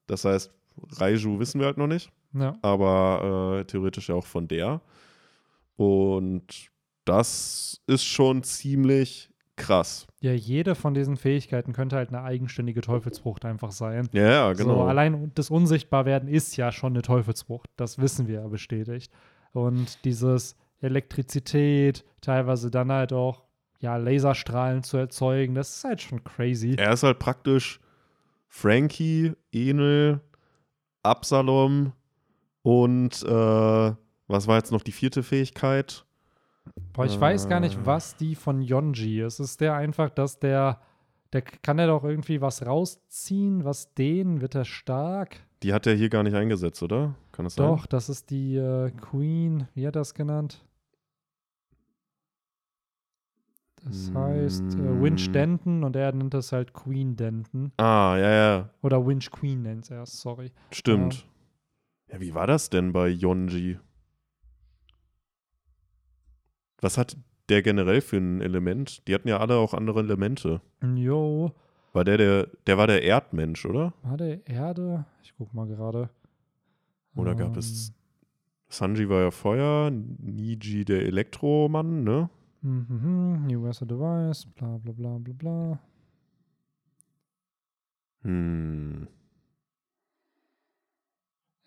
das heißt, Raiju wissen wir halt noch nicht, Ja. aber äh, theoretisch ja auch von der. Und das ist schon ziemlich krass. ja, jede von diesen Fähigkeiten könnte halt eine eigenständige Teufelsfrucht einfach sein. Ja, genau. So, allein das Unsichtbarwerden ist ja schon eine Teufelsfrucht. Das wissen wir ja bestätigt. Und dieses Elektrizität, teilweise dann halt auch ja, Laserstrahlen zu erzeugen. Das ist halt schon crazy. Er ist halt praktisch Frankie, Enel, Absalom und äh, was war jetzt noch die vierte Fähigkeit? Boah, ich weiß gar Äh. nicht, was die von Yonji ist. Ist der einfach, dass der, der kann er doch irgendwie was rausziehen, was den, wird er stark? Die hat er hier gar nicht eingesetzt, oder? Kann das sein? Doch, das ist die äh, Queen, wie hat er das genannt? Das heißt äh, Winch Mm. Denton und er nennt das halt Queen Denton. Ah, ja, ja, Oder Winch Queen nennt er es, sorry. stimmt. Ja, wie war das denn bei Yonji? Was hat der generell für ein Element? Die hatten ja alle auch andere Elemente. Jo, War der der, der war der Erdmensch, oder? war der Erde? Ich guck mal gerade. Oder gab Ähm, es Sanji war ja Feuer, Niji der Elektromann, ne? Mhm, Universal Device, bla bla bla bla bla. Hm.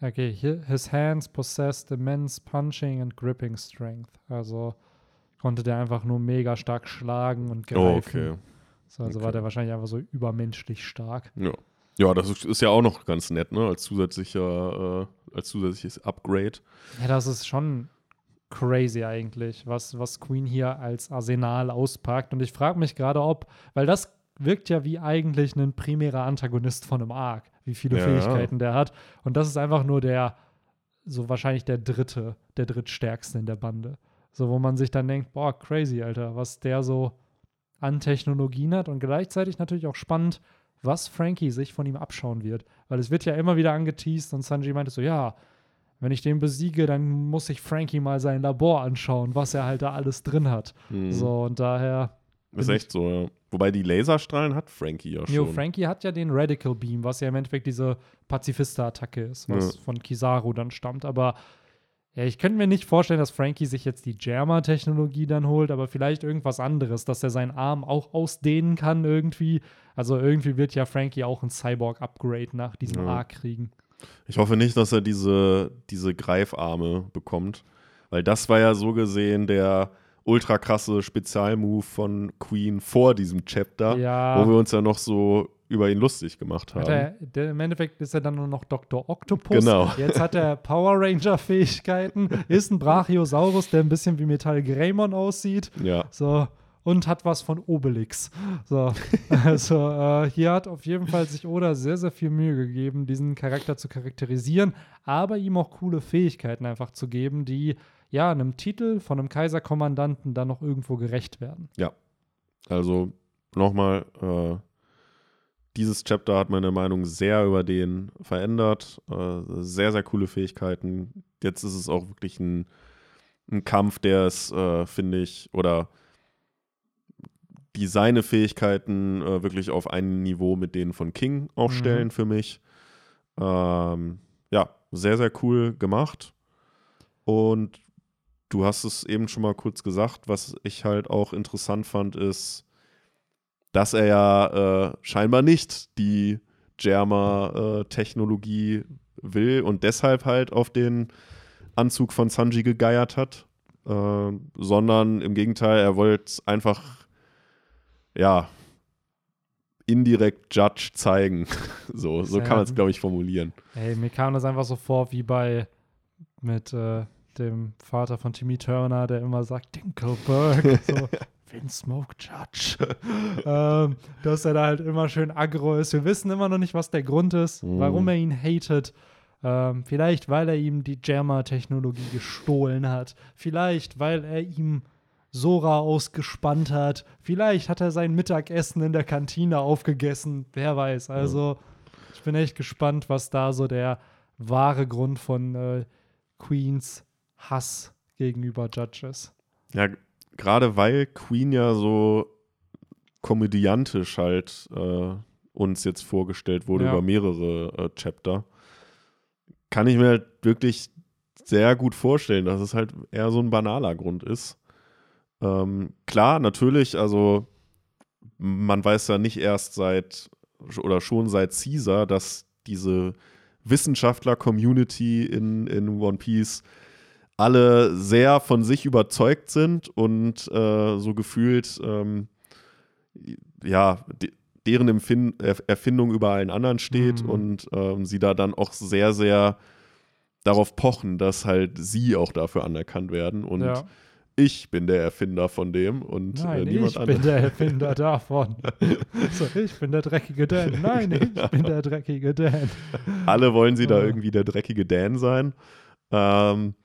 Okay, hi- his hands possessed immense punching and gripping strength. Also konnte der einfach nur mega stark schlagen und Oh, greifen. okay. So, also war Okay. der wahrscheinlich einfach so übermenschlich stark. Ja. Ja, das ist, ist ja auch noch ganz nett, ne? Als zusätzlicher, äh, als zusätzliches Upgrade. Ja, das ist schon crazy eigentlich, was, was Queen hier als Arsenal auspackt. Und ich frage mich gerade, ob, weil das wirkt ja wie eigentlich ein primärer Antagonist von einem Arc, wie viele Ja. Fähigkeiten der hat. Und das ist einfach nur der, so wahrscheinlich der dritte, der drittstärkste in der Bande. So, wo man sich dann denkt, boah, crazy, Alter, was der so an Technologien hat und gleichzeitig natürlich auch spannend, was Frankie sich von ihm abschauen wird. Weil es wird ja immer wieder angeteased und Sanji meinte so, ja, wenn ich den besiege, dann muss ich Frankie mal sein Labor anschauen, was er halt da alles drin hat. Hm. So, und daher, ist echt so, ja. Wobei die Laserstrahlen hat Frankie ja schon. Jo, Frankie hat ja den Radical Beam, was ja im Endeffekt diese Pazifista-Attacke ist, was Ja. von Kizaru dann stammt. Aber ja, ich könnte mir nicht vorstellen, dass Frankie sich jetzt die Jammer-Technologie dann holt, aber vielleicht irgendwas anderes, dass er seinen Arm auch ausdehnen kann irgendwie. Also irgendwie wird ja Frankie auch ein Cyborg-Upgrade nach diesem Ja. Arc kriegen. Ich hoffe nicht, dass er diese, diese Greifarme bekommt. Weil das war ja so gesehen der ultra krasse Spezialmove von Queen vor diesem Chapter, Ja. wo wir uns ja noch so über ihn lustig gemacht haben. Er, der, Im Endeffekt ist er dann nur noch Dr. Octopus. Genau. Jetzt hat er Power Ranger-Fähigkeiten, ist ein Brachiosaurus, der ein bisschen wie Metall Greymon aussieht. ja. So, und hat was von Obelix. So, also äh, hier hat auf jeden Fall sich Oda sehr, sehr viel Mühe gegeben, diesen Charakter zu charakterisieren, aber ihm auch coole Fähigkeiten einfach zu geben, die ja einem Titel von einem Kaiserkommandanten dann noch irgendwo gerecht werden. Also nochmal, äh, dieses Chapter hat meine Meinung sehr über den verändert. Äh, sehr, sehr coole Fähigkeiten. Jetzt ist es auch wirklich ein, ein Kampf, der es, äh, finde ich, oder die seine Fähigkeiten äh, wirklich auf ein Niveau mit denen von King auch Mhm. stellen für mich. Ähm, ja, sehr, sehr cool gemacht. Und du hast es eben schon mal kurz gesagt, was ich halt auch interessant fand, ist, dass er ja äh, scheinbar nicht die Germa-Technologie will und deshalb halt auf den Anzug von Sanji gegeiert hat, äh, sondern im Gegenteil, er wollte einfach, ja, indirekt Judge zeigen. so so kann man es, glaube ich, formulieren. Ey, mir kam das einfach so vor wie bei mit äh, dem Vater von Timmy Turner, der immer sagt, Dinkelberg. so, Smoke Judge. ähm, dass er da halt immer schön aggro ist. Wir wissen immer noch nicht, was der Grund ist, Mhm. warum er ihn hatet. Ähm, vielleicht, weil er ihm die Jammer-Technologie gestohlen hat. Vielleicht, weil er ihm Sora ausgespannt hat. Vielleicht hat er sein Mittagessen in der Kantine aufgegessen. Wer weiß. Also, ich bin echt gespannt, was da so der wahre Grund von äh, Queens Hass gegenüber Judge ist. Ja, gerade weil Queen ja so komödiantisch halt äh, uns jetzt vorgestellt wurde Ja. über mehrere äh, Chapter, kann ich mir halt wirklich sehr gut vorstellen, dass es halt eher so ein banaler Grund ist. Ähm, klar, natürlich, also man weiß ja nicht erst seit oder schon seit Caesar, dass diese Wissenschaftler-Community in, in One Piece alle sehr von sich überzeugt sind und äh, so gefühlt, ähm, ja, de deren Empfin Erfindung über allen anderen steht Mhm. und ähm, sie da dann auch sehr, sehr darauf pochen, dass halt sie auch dafür anerkannt werden und ja. ich bin der Erfinder von dem und Nein, äh, niemand ich anderes. bin der Erfinder davon. so, ich bin der dreckige Dan. Nein, ich bin der dreckige Dan. Alle wollen sie da irgendwie der dreckige Dan sein. Ähm,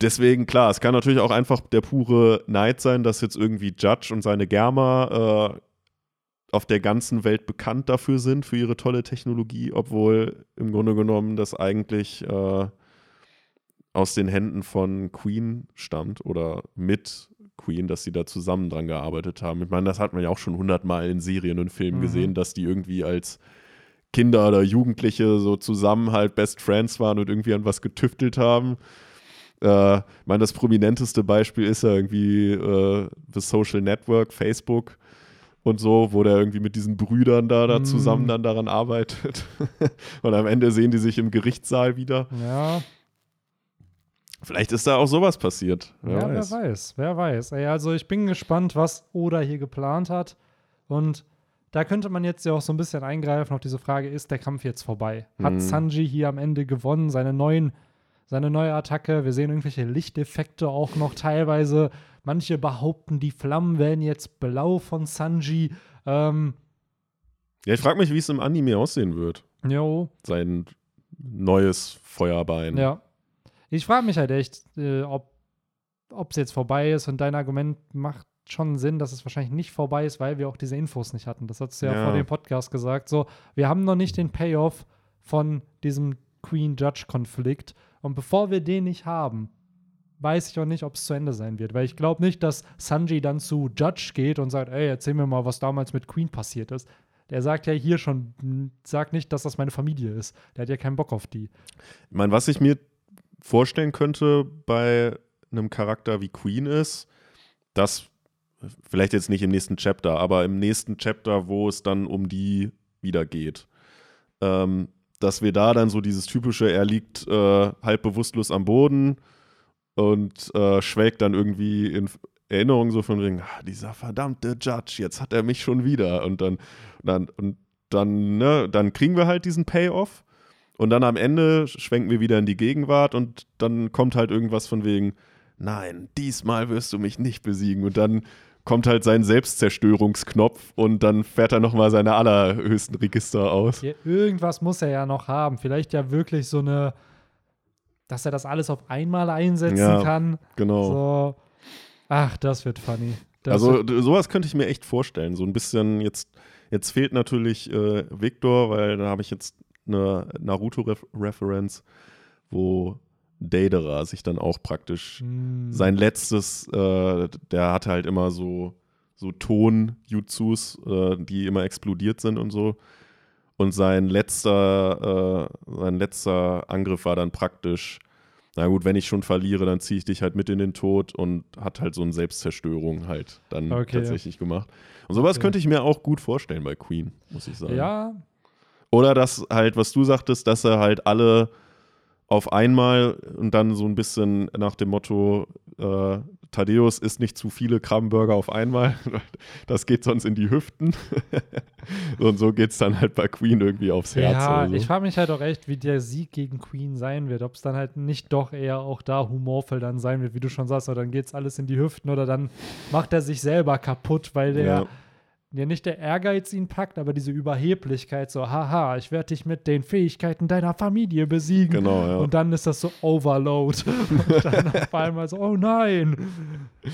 deswegen, klar, es kann natürlich auch einfach der pure Neid sein, dass jetzt irgendwie Judge und seine Germa äh, auf der ganzen Welt bekannt dafür sind, für ihre tolle Technologie, obwohl im Grunde genommen das eigentlich äh, aus den Händen von Queen stammt oder mit Queen, dass sie da zusammen dran gearbeitet haben. Ich meine, das hat man ja auch schon hundertmal in Serien und Filmen Mhm. gesehen, dass die irgendwie als Kinder oder Jugendliche so zusammen halt Best Friends waren und irgendwie an was getüftelt haben. Äh, ich meine, das prominenteste Beispiel ist ja irgendwie äh, The Social Network, Facebook und so, wo der irgendwie mit diesen Brüdern da, da Mm. zusammen dann daran arbeitet. und am Ende sehen die sich im Gerichtssaal wieder. Ja, Vielleicht ist da auch sowas passiert. Wer ja, weiß. wer weiß, wer weiß. Ey, also ich bin gespannt, was Oda hier geplant hat. Und da könnte man jetzt ja auch so ein bisschen eingreifen auf diese Frage, ist der Kampf jetzt vorbei? Hat Mhm. Sanji hier am Ende gewonnen, seine neuen, seine neue Attacke? Wir sehen irgendwelche Lichteffekte auch noch teilweise. Manche behaupten, die Flammen werden jetzt blau von Sanji. Ähm, Ja, ich frage mich, wie es im Anime aussehen wird. jo, Sein neues Feuerbein. Ja. Ich frage mich halt echt, äh, ob es jetzt vorbei ist und dein Argument macht schon Sinn, dass es wahrscheinlich nicht vorbei ist, weil wir auch diese Infos nicht hatten. Das hast du ja, Ja. vor dem Podcast gesagt. So, wir haben noch nicht den Payoff von diesem Queen-Judge-Konflikt. Und bevor wir den nicht haben, weiß ich auch nicht, ob es zu Ende sein wird. Weil ich glaube nicht, dass Sanji dann zu Judge geht und sagt, ey, erzähl mir mal, was damals mit Queen passiert ist. Der sagt ja hier schon, m, sag nicht, dass das meine Familie ist. Der hat ja keinen Bock auf die. Ich meine, was ich mir vorstellen könnte bei einem Charakter wie Queen ist, dass vielleicht jetzt nicht im nächsten Chapter, aber im nächsten Chapter, wo es dann um die wieder geht, ähm, dass wir da dann so dieses typische, er liegt äh, halb bewusstlos am Boden und äh, schwelgt dann irgendwie in Erinnerung so von wegen, ah, dieser verdammte Judge, jetzt hat er mich schon wieder und dann, dann und dann, ne, dann kriegen wir halt diesen Payoff und dann am Ende schwenken wir wieder in die Gegenwart und dann kommt halt irgendwas von wegen, nein, diesmal wirst du mich nicht besiegen. Und dann kommt halt sein Selbstzerstörungsknopf und dann fährt er nochmal seine allerhöchsten Register aus. Ja, irgendwas muss er ja noch haben. Vielleicht ja wirklich so eine, dass er das alles auf einmal einsetzen Ja, kann. Genau. So. Ach, das wird funny. Das also wird, sowas könnte ich mir echt vorstellen. So ein bisschen jetzt, jetzt fehlt natürlich äh, Victor, weil da habe ich jetzt eine Naruto-Referenz, wo Deidara sich dann auch praktisch Hm, sein letztes, äh, der hatte halt immer so, so Ton-Jutsus, äh, die immer explodiert sind und so. Und sein letzter, äh, sein letzter Angriff war dann praktisch, na gut, wenn ich schon verliere, dann ziehe ich dich halt mit in den Tod und hat halt so eine Selbstzerstörung halt dann Okay. tatsächlich gemacht. Und sowas Okay. könnte ich mir auch gut vorstellen bei Queen, muss ich sagen. ja, Oder dass halt, was du sagtest, dass er halt alle auf einmal und dann so ein bisschen nach dem Motto, äh, Thaddeus isst nicht zu viele Krabbenburger auf einmal, das geht sonst in die Hüften. und so geht es dann halt bei Queen irgendwie aufs Herz. ja oder so. ich frage mich halt auch echt, wie der Sieg gegen Queen sein wird. Ob es dann halt nicht doch eher auch da humorvoll dann sein wird, wie du schon sagst, oder dann geht es alles in die Hüften oder dann macht er sich selber kaputt, weil der ja. Ja nicht der Ehrgeiz ihn packt, aber diese Überheblichkeit, so, haha, ich werde dich mit den Fähigkeiten deiner Familie besiegen. Genau, ja. Und dann ist das so Overload. Und dann auf einmal so, oh nein,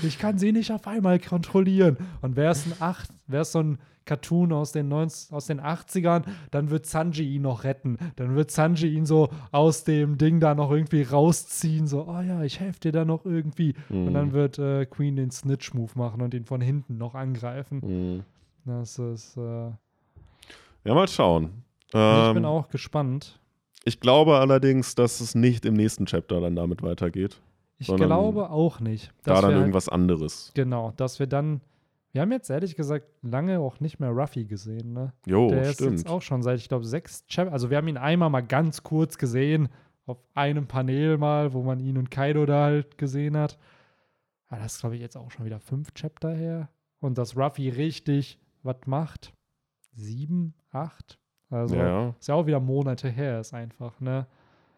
ich kann sie nicht auf einmal kontrollieren. Und wäre es ein acht, wäre es so ein Cartoon aus den, 90, aus den 80ern, dann wird Sanji ihn noch retten. Dann wird Sanji ihn so aus dem Ding da noch irgendwie rausziehen, so, oh ja, ich helfe dir da noch irgendwie. Und Mhm. dann wird äh, Queen den Snitch-Move machen und ihn von hinten noch angreifen. Mhm. Das ist, äh, ja, mal schauen. ich Ähm, bin auch gespannt. ich glaube allerdings, dass es nicht im nächsten Chapter dann damit weitergeht. Ich glaube auch nicht. Da dann halt- irgendwas anderes. Genau, dass wir dann. Wir haben jetzt ehrlich gesagt lange auch nicht mehr Ruffy gesehen, ne? Jo, Der ist stimmt. jetzt auch schon seit, ich glaube, sechs Chapter. Also, wir haben ihn einmal mal ganz kurz gesehen auf einem Panel mal, wo man ihn und Kaido da halt gesehen hat. Aber das ist, glaube ich, jetzt auch schon wieder fünf Chapter her. Und dass Ruffy richtig was macht. Sieben, acht. Also Ja. ist ja auch wieder Monate her, ist einfach, ne?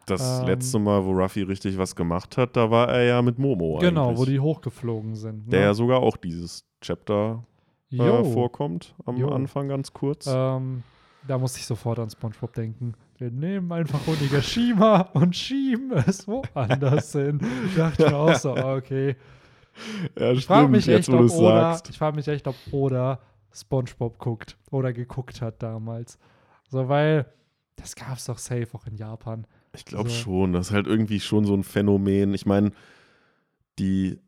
Das Ähm, letzte Mal, wo Ruffy richtig was gemacht hat, da war er ja mit Momo Genau, eigentlich. wo die hochgeflogen sind. Der ja ne? sogar auch dieses Chapter äh, vorkommt am Jo. Anfang ganz kurz. Ähm, da musste ich sofort an SpongeBob denken. Wir nehmen einfach Onigashima und schieben es woanders hin. Dachte ich mir auch so, okay. ja, Ich frage mich echt, ob Oda, ich frage mich echt, ob Oda SpongeBob guckt oder geguckt hat damals. So, weil das gab es doch safe auch in Japan. Ich glaube so. schon. Das ist halt irgendwie schon so ein Phänomen. Ich meine, die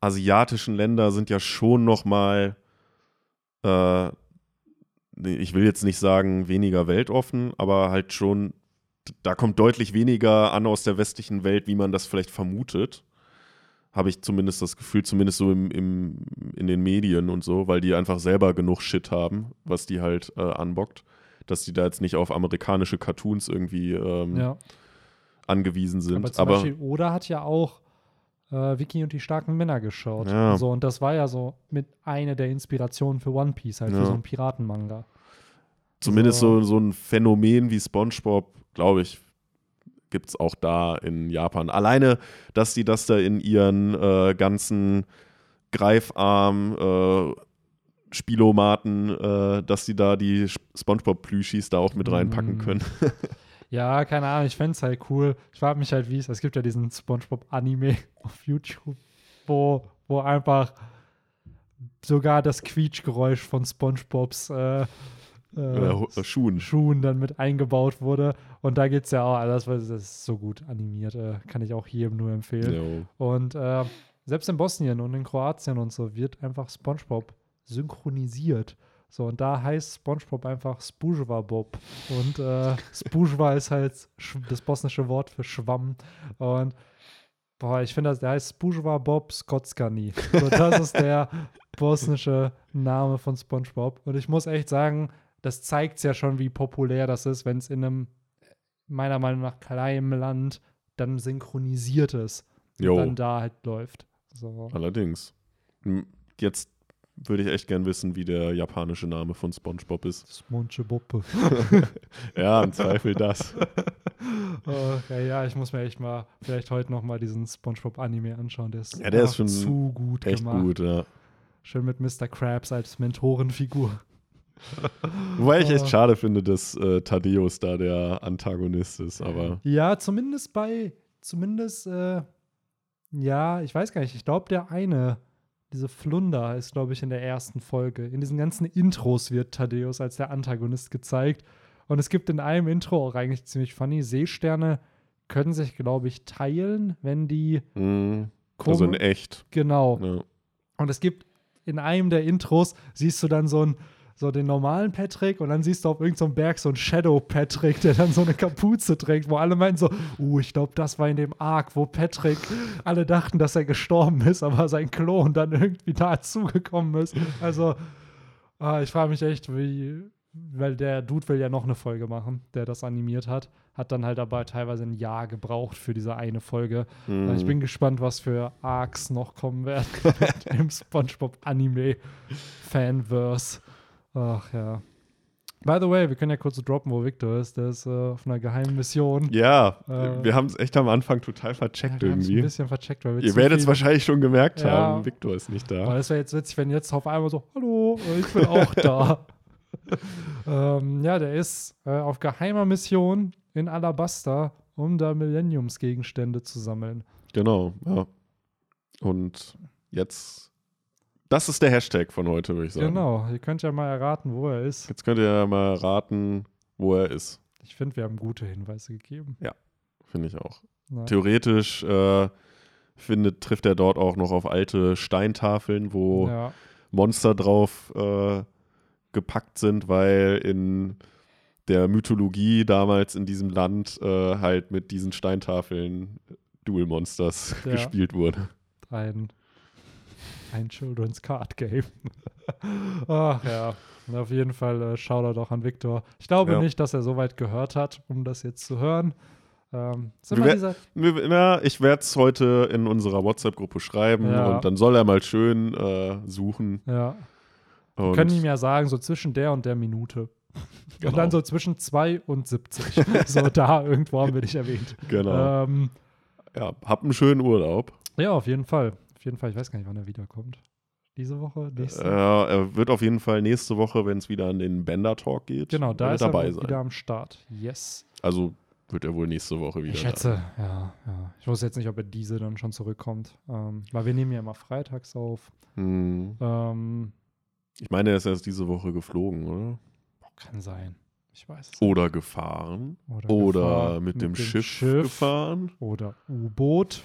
asiatischen Länder sind ja schon noch mal äh, ich will jetzt nicht sagen weniger weltoffen, aber halt schon, da kommt deutlich weniger an aus der westlichen Welt, wie man das vielleicht vermutet. Habe ich zumindest das Gefühl, zumindest so im, im, in den Medien und so, weil die einfach selber genug Shit haben, was die halt äh, anbockt, dass die da jetzt nicht auf amerikanische Cartoons irgendwie ähm, Ja. angewiesen sind. Aber zum Aber, Beispiel Oda hat ja auch äh, Vicky und die starken Männer geschaut. Ja. So, und das war ja so mit einer der Inspirationen für One Piece, halt Ja. für so einen Piratenmanga. zumindest so, so- so ein Phänomen wie SpongeBob, glaube ich, gibt es auch da in Japan. Alleine, dass die das da in ihren äh, ganzen Greifarm, äh, Spielomaten, äh, dass die da die SpongeBob-Plüschis da auch mit reinpacken Mm. können. Ja, keine Ahnung, ich fände es halt cool. Ich frage mich halt, wie es, es gibt ja diesen SpongeBob-Anime auf YouTube, wo, wo einfach sogar das Quietschgeräusch von SpongeBobs äh, äh, äh, Schuhen. Schuhen dann mit eingebaut wurde. Und da geht es ja auch, also das, das ist so gut animiert, äh, kann ich auch jedem nur empfehlen. Jo. Und äh, selbst in Bosnien und in Kroatien und so wird einfach SpongeBob synchronisiert. So, und da heißt SpongeBob einfach Spujva Bob. Und äh, Spujva ist halt das bosnische Wort für Schwamm. Und boah, ich finde, das- der heißt Spujva Bob Skotskani. So, das ist der bosnische Name von SpongeBob. Und ich muss echt sagen, das zeigt ja schon, wie populär das ist, wenn es in einem, meiner Meinung nach, kleinen Land dann synchronisiert ist und Jo. dann da halt läuft. So. Allerdings. Jetzt würde ich echt gern wissen, wie der japanische Name von SpongeBob ist. SpongeBob. Ja, im Zweifel das. okay, ja, ich muss mir echt mal vielleicht heute noch mal diesen SpongeBob-Anime anschauen. Der ist, Ja, der ist schon zu gut Echt gemacht. gut, ja. Schön mit Mr. Krabs als Mentorenfigur. Wobei ich Oh. echt schade finde, dass äh, Thaddeus da der Antagonist ist, aber Ja, zumindest bei, zumindest, äh, ja, ich weiß gar nicht, ich glaube, der eine, diese Flunder ist, glaube ich, in der ersten Folge. In diesen ganzen Intros wird Thaddeus als der Antagonist gezeigt. Und es gibt in einem Intro auch eigentlich ziemlich funny. Seesterne können sich, glaube ich, teilen, wenn die mh, also in echt. Genau. Ja. Und es gibt in einem der Intros, siehst du dann so einen so den normalen Patrick und dann siehst du auf irgendeinem Berg so einen Shadow Patrick, der dann so eine Kapuze trägt, wo alle meinen so, uh, ich glaube, das war in dem Arc, wo Patrick, alle dachten, dass er gestorben ist, aber sein Klon dann irgendwie dazugekommen ist. Also, ah, ich frage mich echt, wie, weil der Dude will ja noch eine Folge machen, der das animiert hat, hat dann halt aber teilweise ein Jahr gebraucht für diese eine Folge. Mhm. Ich bin gespannt, was für Arcs noch kommen werden im SpongeBob Anime Fanverse. Ach ja. By the way, wir können ja kurz droppen, wo Victor ist. Der ist äh, auf einer geheimen Mission. Ja, Äh, wir haben es echt am Anfang total vercheckt wir haben es ein irgendwie. bisschen vercheckt, weil wir Ihr werdet es wahrscheinlich schon gemerkt Ja. haben, Victor ist nicht da. das wäre jetzt witzig, wenn jetzt auf einmal so, hallo, äh, ich bin auch da. ähm, ja, der ist äh, auf geheimer Mission in Alabasta, um da Millenniumsgegenstände zu sammeln. Genau, ja. Und jetzt, das ist der Hashtag von heute, würde ich sagen. Genau, ihr könnt ja mal erraten, wo er ist. Jetzt könnt ihr ja mal raten, wo er ist. Ich finde, wir haben gute Hinweise gegeben. Finde ich auch. Na, Theoretisch äh, findet, trifft er dort auch noch auf alte Steintafeln, wo ja. Monster drauf äh, gepackt sind, weil in der Mythologie damals in diesem Land äh, halt mit diesen Steintafeln Dual Monsters Ja. gespielt wurde. ein, ein Children's Card Game. Ach ja, Und auf jeden Fall äh, Shoutout auch an Victor. Ich glaube Ja. nicht, dass er so weit gehört hat, um das jetzt zu hören. Ähm, ist Wir Wir- Ja, ich werde es heute in unserer WhatsApp-Gruppe schreiben Ja. und dann soll er mal schön äh, suchen. ja. Wir Und können ihm ja sagen, so zwischen der und der Minute. Genau. Und dann so zwischen 2 und 70. so da irgendwo haben wir dich erwähnt. genau. Ähm, ja, hab einen schönen Urlaub. ja, auf jeden Fall. Auf jeden Fall. Ich weiß gar nicht, wann er wiederkommt. Diese Woche? Nächste? Ja, er wird auf jeden Fall nächste Woche, wenn es wieder an den Bender Talk geht, genau, da ist er er dabei wohl sein. wieder am Start. Yes. Also wird er wohl nächste Woche wieder Ich schätze, ja, ja. Ich wusste jetzt nicht, ob er diese dann schon zurückkommt. Ähm, weil wir nehmen ja immer freitags auf. da. Hm. Ähm, Ich meine, er ist erst diese Woche geflogen, oder? kann sein. Ich weiß es. Oder gefahren. Oder, Oder gefahren mit, dem, Schiff, gefahren. Oder U-Boot.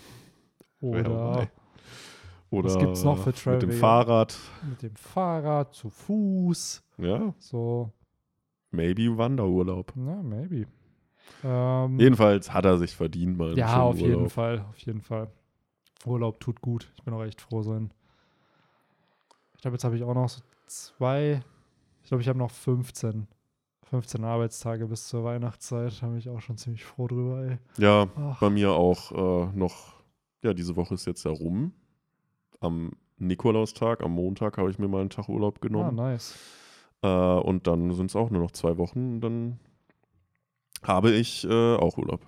Oder Oder Was gibt's noch für mit Travel? dem Fahrrad. mit dem Fahrrad, zu Fuß. Ja, So, maybe Wanderurlaub. na, maybe. Ähm, Jedenfalls hat er sich verdient, mal. ja, auf jeden Urlaub. Fall. Auf jeden Fall. Urlaub tut gut. Ich bin auch echt froh sein. Ich glaube, jetzt habe ich auch noch so zwei. Ich glaube, ich habe noch 15. 15 Arbeitstage bis zur Weihnachtszeit. Da bin ich auch schon ziemlich froh drüber, ey. Ja, Ach, bei mir auch äh, noch, ja, diese Woche ist jetzt ja rum. Am Nikolaustag, am Montag habe ich mir mal einen Tag Urlaub ah, genommen. nice. Äh, und dann sind es auch nur noch zwei Wochen. und Dann habe ich äh, auch Urlaub.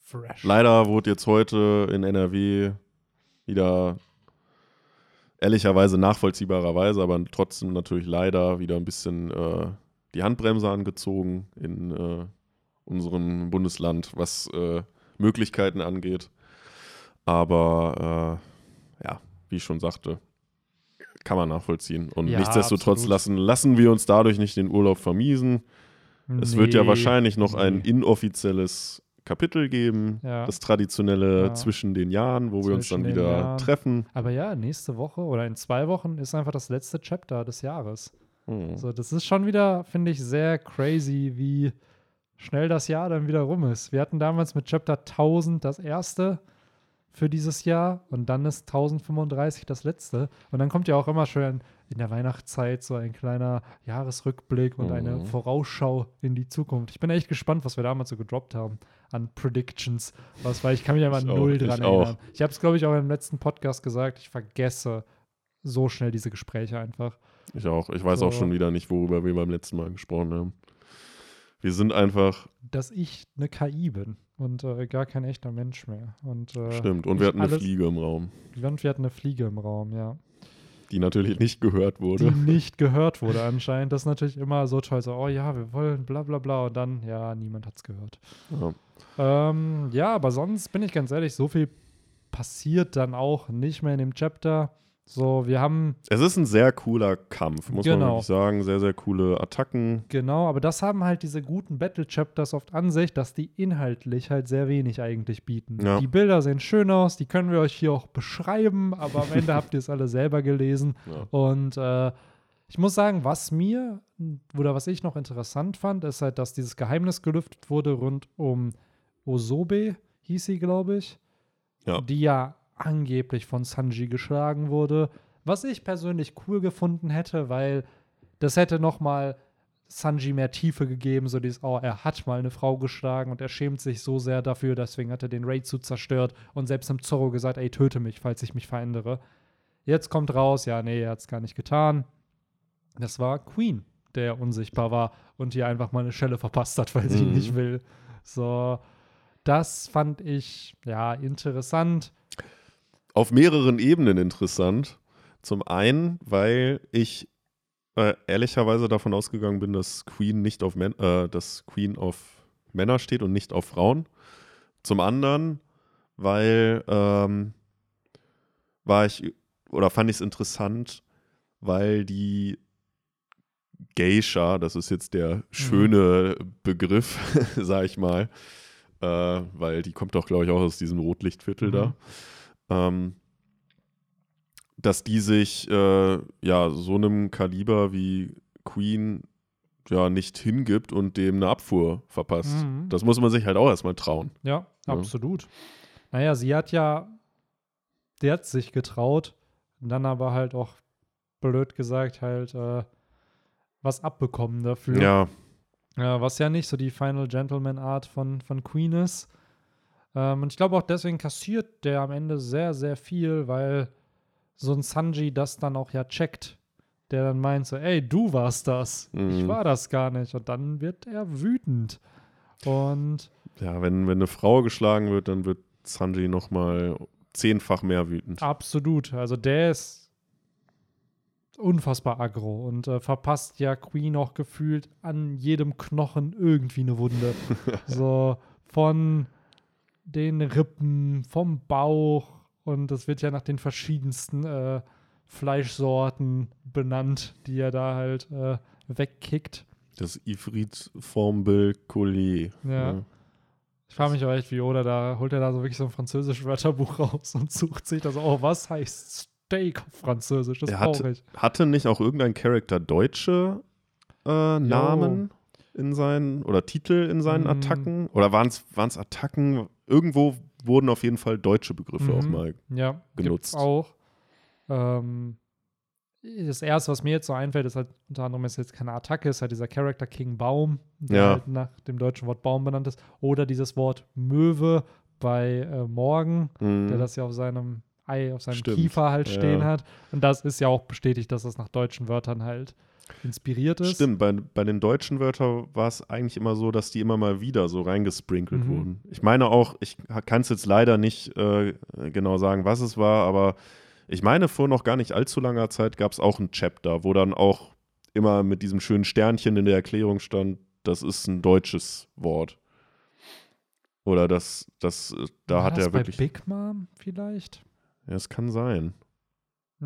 Fresh. Leider wurde jetzt heute in NRW wieder ehrlicherweise nachvollziehbarerweise, aber trotzdem natürlich leider wieder ein bisschen äh, die Handbremse angezogen in äh, unserem Bundesland, was äh, Möglichkeiten angeht. Aber äh, ja, wie ich schon sagte, kann man nachvollziehen. Und Ja, nichtsdestotrotz absolut. lassen, lassen wir uns dadurch nicht den Urlaub vermiesen. Es wird ja Nee. wahrscheinlich noch ein nee. inoffizielles Kapitel geben, Ja. das traditionelle Ja. zwischen den Jahren, wo wir uns Zwischen dann wieder Jahren. treffen. Aber ja, nächste Woche oder in zwei Wochen ist einfach das letzte Chapter des Jahres. Hm. So, das ist schon wieder, finde ich, sehr crazy, wie schnell das Jahr dann wieder rum ist. Wir hatten damals mit Chapter 1000 das erste für dieses Jahr und dann ist 1035 das letzte. Und dann kommt ja auch immer schön in der Weihnachtszeit so ein kleiner Jahresrückblick und eine Mhm. Vorausschau in die Zukunft. Ich bin echt gespannt, was wir damals so gedroppt haben an Predictions. Was, weil ich kann mich einfach Ich auch, null ich dran auch. erinnern. Ich habe es, glaube ich, auch im letzten Podcast gesagt. Ich vergesse so schnell diese Gespräche einfach. Ich auch. Ich weiß auch So. schon wieder nicht, worüber wir beim letzten Mal gesprochen haben. Wir sind einfach, dass ich eine KI bin und äh, gar kein echter Mensch mehr. Und, äh, stimmt. Und wir hatten eine alles- Fliege im Raum, Und wir hatten eine Fliege im Raum, ja. die natürlich nicht gehört Die wurde. nicht gehört wurde anscheinend. Das ist natürlich immer so toll, so, oh ja, wir wollen bla bla bla. Und dann, ja, niemand hat es gehört. Ja. Ähm, ja, aber sonst bin ich ganz ehrlich, so viel passiert dann auch nicht mehr in dem Chapter. So, wir haben, Es ist ein sehr cooler Kampf, muss man Genau. wirklich sagen. Sehr, sehr coole Attacken. genau, aber das haben halt diese guten Battle-Chapters oft an sich, dass die inhaltlich halt sehr wenig eigentlich bieten. Ja. Die Bilder sehen schön aus, die können wir euch hier auch beschreiben, aber am Ende habt ihr es alle selber gelesen. Ja. Und äh, ich muss sagen, was mir oder was ich noch interessant fand, ist halt, dass dieses Geheimnis gelüftet wurde rund um Osobe, hieß sie, glaube ich. Ja. Die ja angeblich von Sanji geschlagen wurde. Was ich persönlich cool gefunden hätte, weil das hätte noch mal Sanji mehr Tiefe gegeben, so dieses, oh, er hat mal eine Frau geschlagen und er schämt sich so sehr dafür, deswegen hat er den Raid zu zerstört und selbst im Zorro gesagt, ey, töte mich, falls ich mich verändere. Jetzt kommt raus, ja, nee, er hat es gar nicht getan. Das war Queen, der unsichtbar war und ihr einfach mal eine Schelle verpasst hat, weil sie ihn Mhm. nicht will. So, das fand ich, ja, interessant. Auf mehreren Ebenen interessant. Zum einen, weil ich äh, ehrlicherweise davon ausgegangen bin, dass Queen nicht auf Män äh, dass Queen auf Männer steht und nicht auf Frauen. Zum anderen, weil ähm, war ich oder fand ich es interessant, weil die Geisha, das ist jetzt der schöne Begriff, sag ich mal, äh, weil die kommt doch, glaube ich, auch aus diesem Rotlichtviertel Mhm. da ähm, dass die sich äh, ja so einem Kaliber wie Queen ja nicht hingibt und dem eine Abfuhr verpasst. Mhm. Das muss man sich halt auch erstmal trauen. Ja, Ja. absolut. Naja, sie hat ja, die hat sich getraut, dann aber halt auch blöd gesagt halt äh, was abbekommen dafür. Ja, Ja, was ja nicht so die Final Gentleman Art von, von Queen ist. Ähm, und ich glaube auch deswegen kassiert der am Ende sehr, sehr viel, weil so ein Sanji das dann auch ja checkt. Der dann meint so, ey, du warst das. Ich Mhm. war das gar nicht. Und dann wird er wütend. Und Ja, wenn, wenn eine Frau geschlagen wird, dann wird Sanji nochmal zehnfach mehr wütend. absolut. Also der ist unfassbar aggro und äh, verpasst ja Queen auch gefühlt an jedem Knochen irgendwie eine Wunde. so von den Rippen, vom Bauch und das wird ja nach den verschiedensten äh, Fleischsorten benannt, die er da halt äh, wegkickt. Das Ifrit Formel Collier. Ja. Ich frage mich auch echt, wie Oda da holt er da so wirklich so ein französisches Wörterbuch raus und sucht sich das, oh, was heißt Steak auf Französisch? Das Er brauche hatte, ich. hatte nicht auch irgendein Charakter deutsche äh, Namen in seinen oder Titel in seinen Mm. Attacken? Oder waren es Attacken? Irgendwo wurden auf jeden Fall deutsche Begriffe auch Mhm. mal. Ja, genutzt. auch. Ähm, das erste, was mir jetzt so einfällt, ist halt unter anderem ist jetzt keine Attacke, ist halt dieser Character King Baum, der Ja. halt nach dem deutschen Wort Baum benannt ist. Oder dieses Wort Möwe bei äh, Morgen, Mhm. der das ja auf seinem Ei, auf seinem Stimmt, Kiefer halt ja. stehen hat. Und das ist ja auch bestätigt, dass das nach deutschen Wörtern halt inspiriert ist. Stimmt, bei, bei den deutschen Wörtern war es eigentlich immer so, dass die immer mal wieder so reingesprinkelt Mhm. wurden. Ich meine auch, ich kann es jetzt leider nicht äh, genau sagen, was es war, aber ich meine, vor noch gar nicht allzu langer Zeit gab es auch ein Chapter, wo dann auch immer mit diesem schönen Sternchen in der Erklärung stand, das ist ein deutsches Wort. Oder das, das, äh, da War hat das er bei wirklich. Big Mom vielleicht? Ja, es kann sein.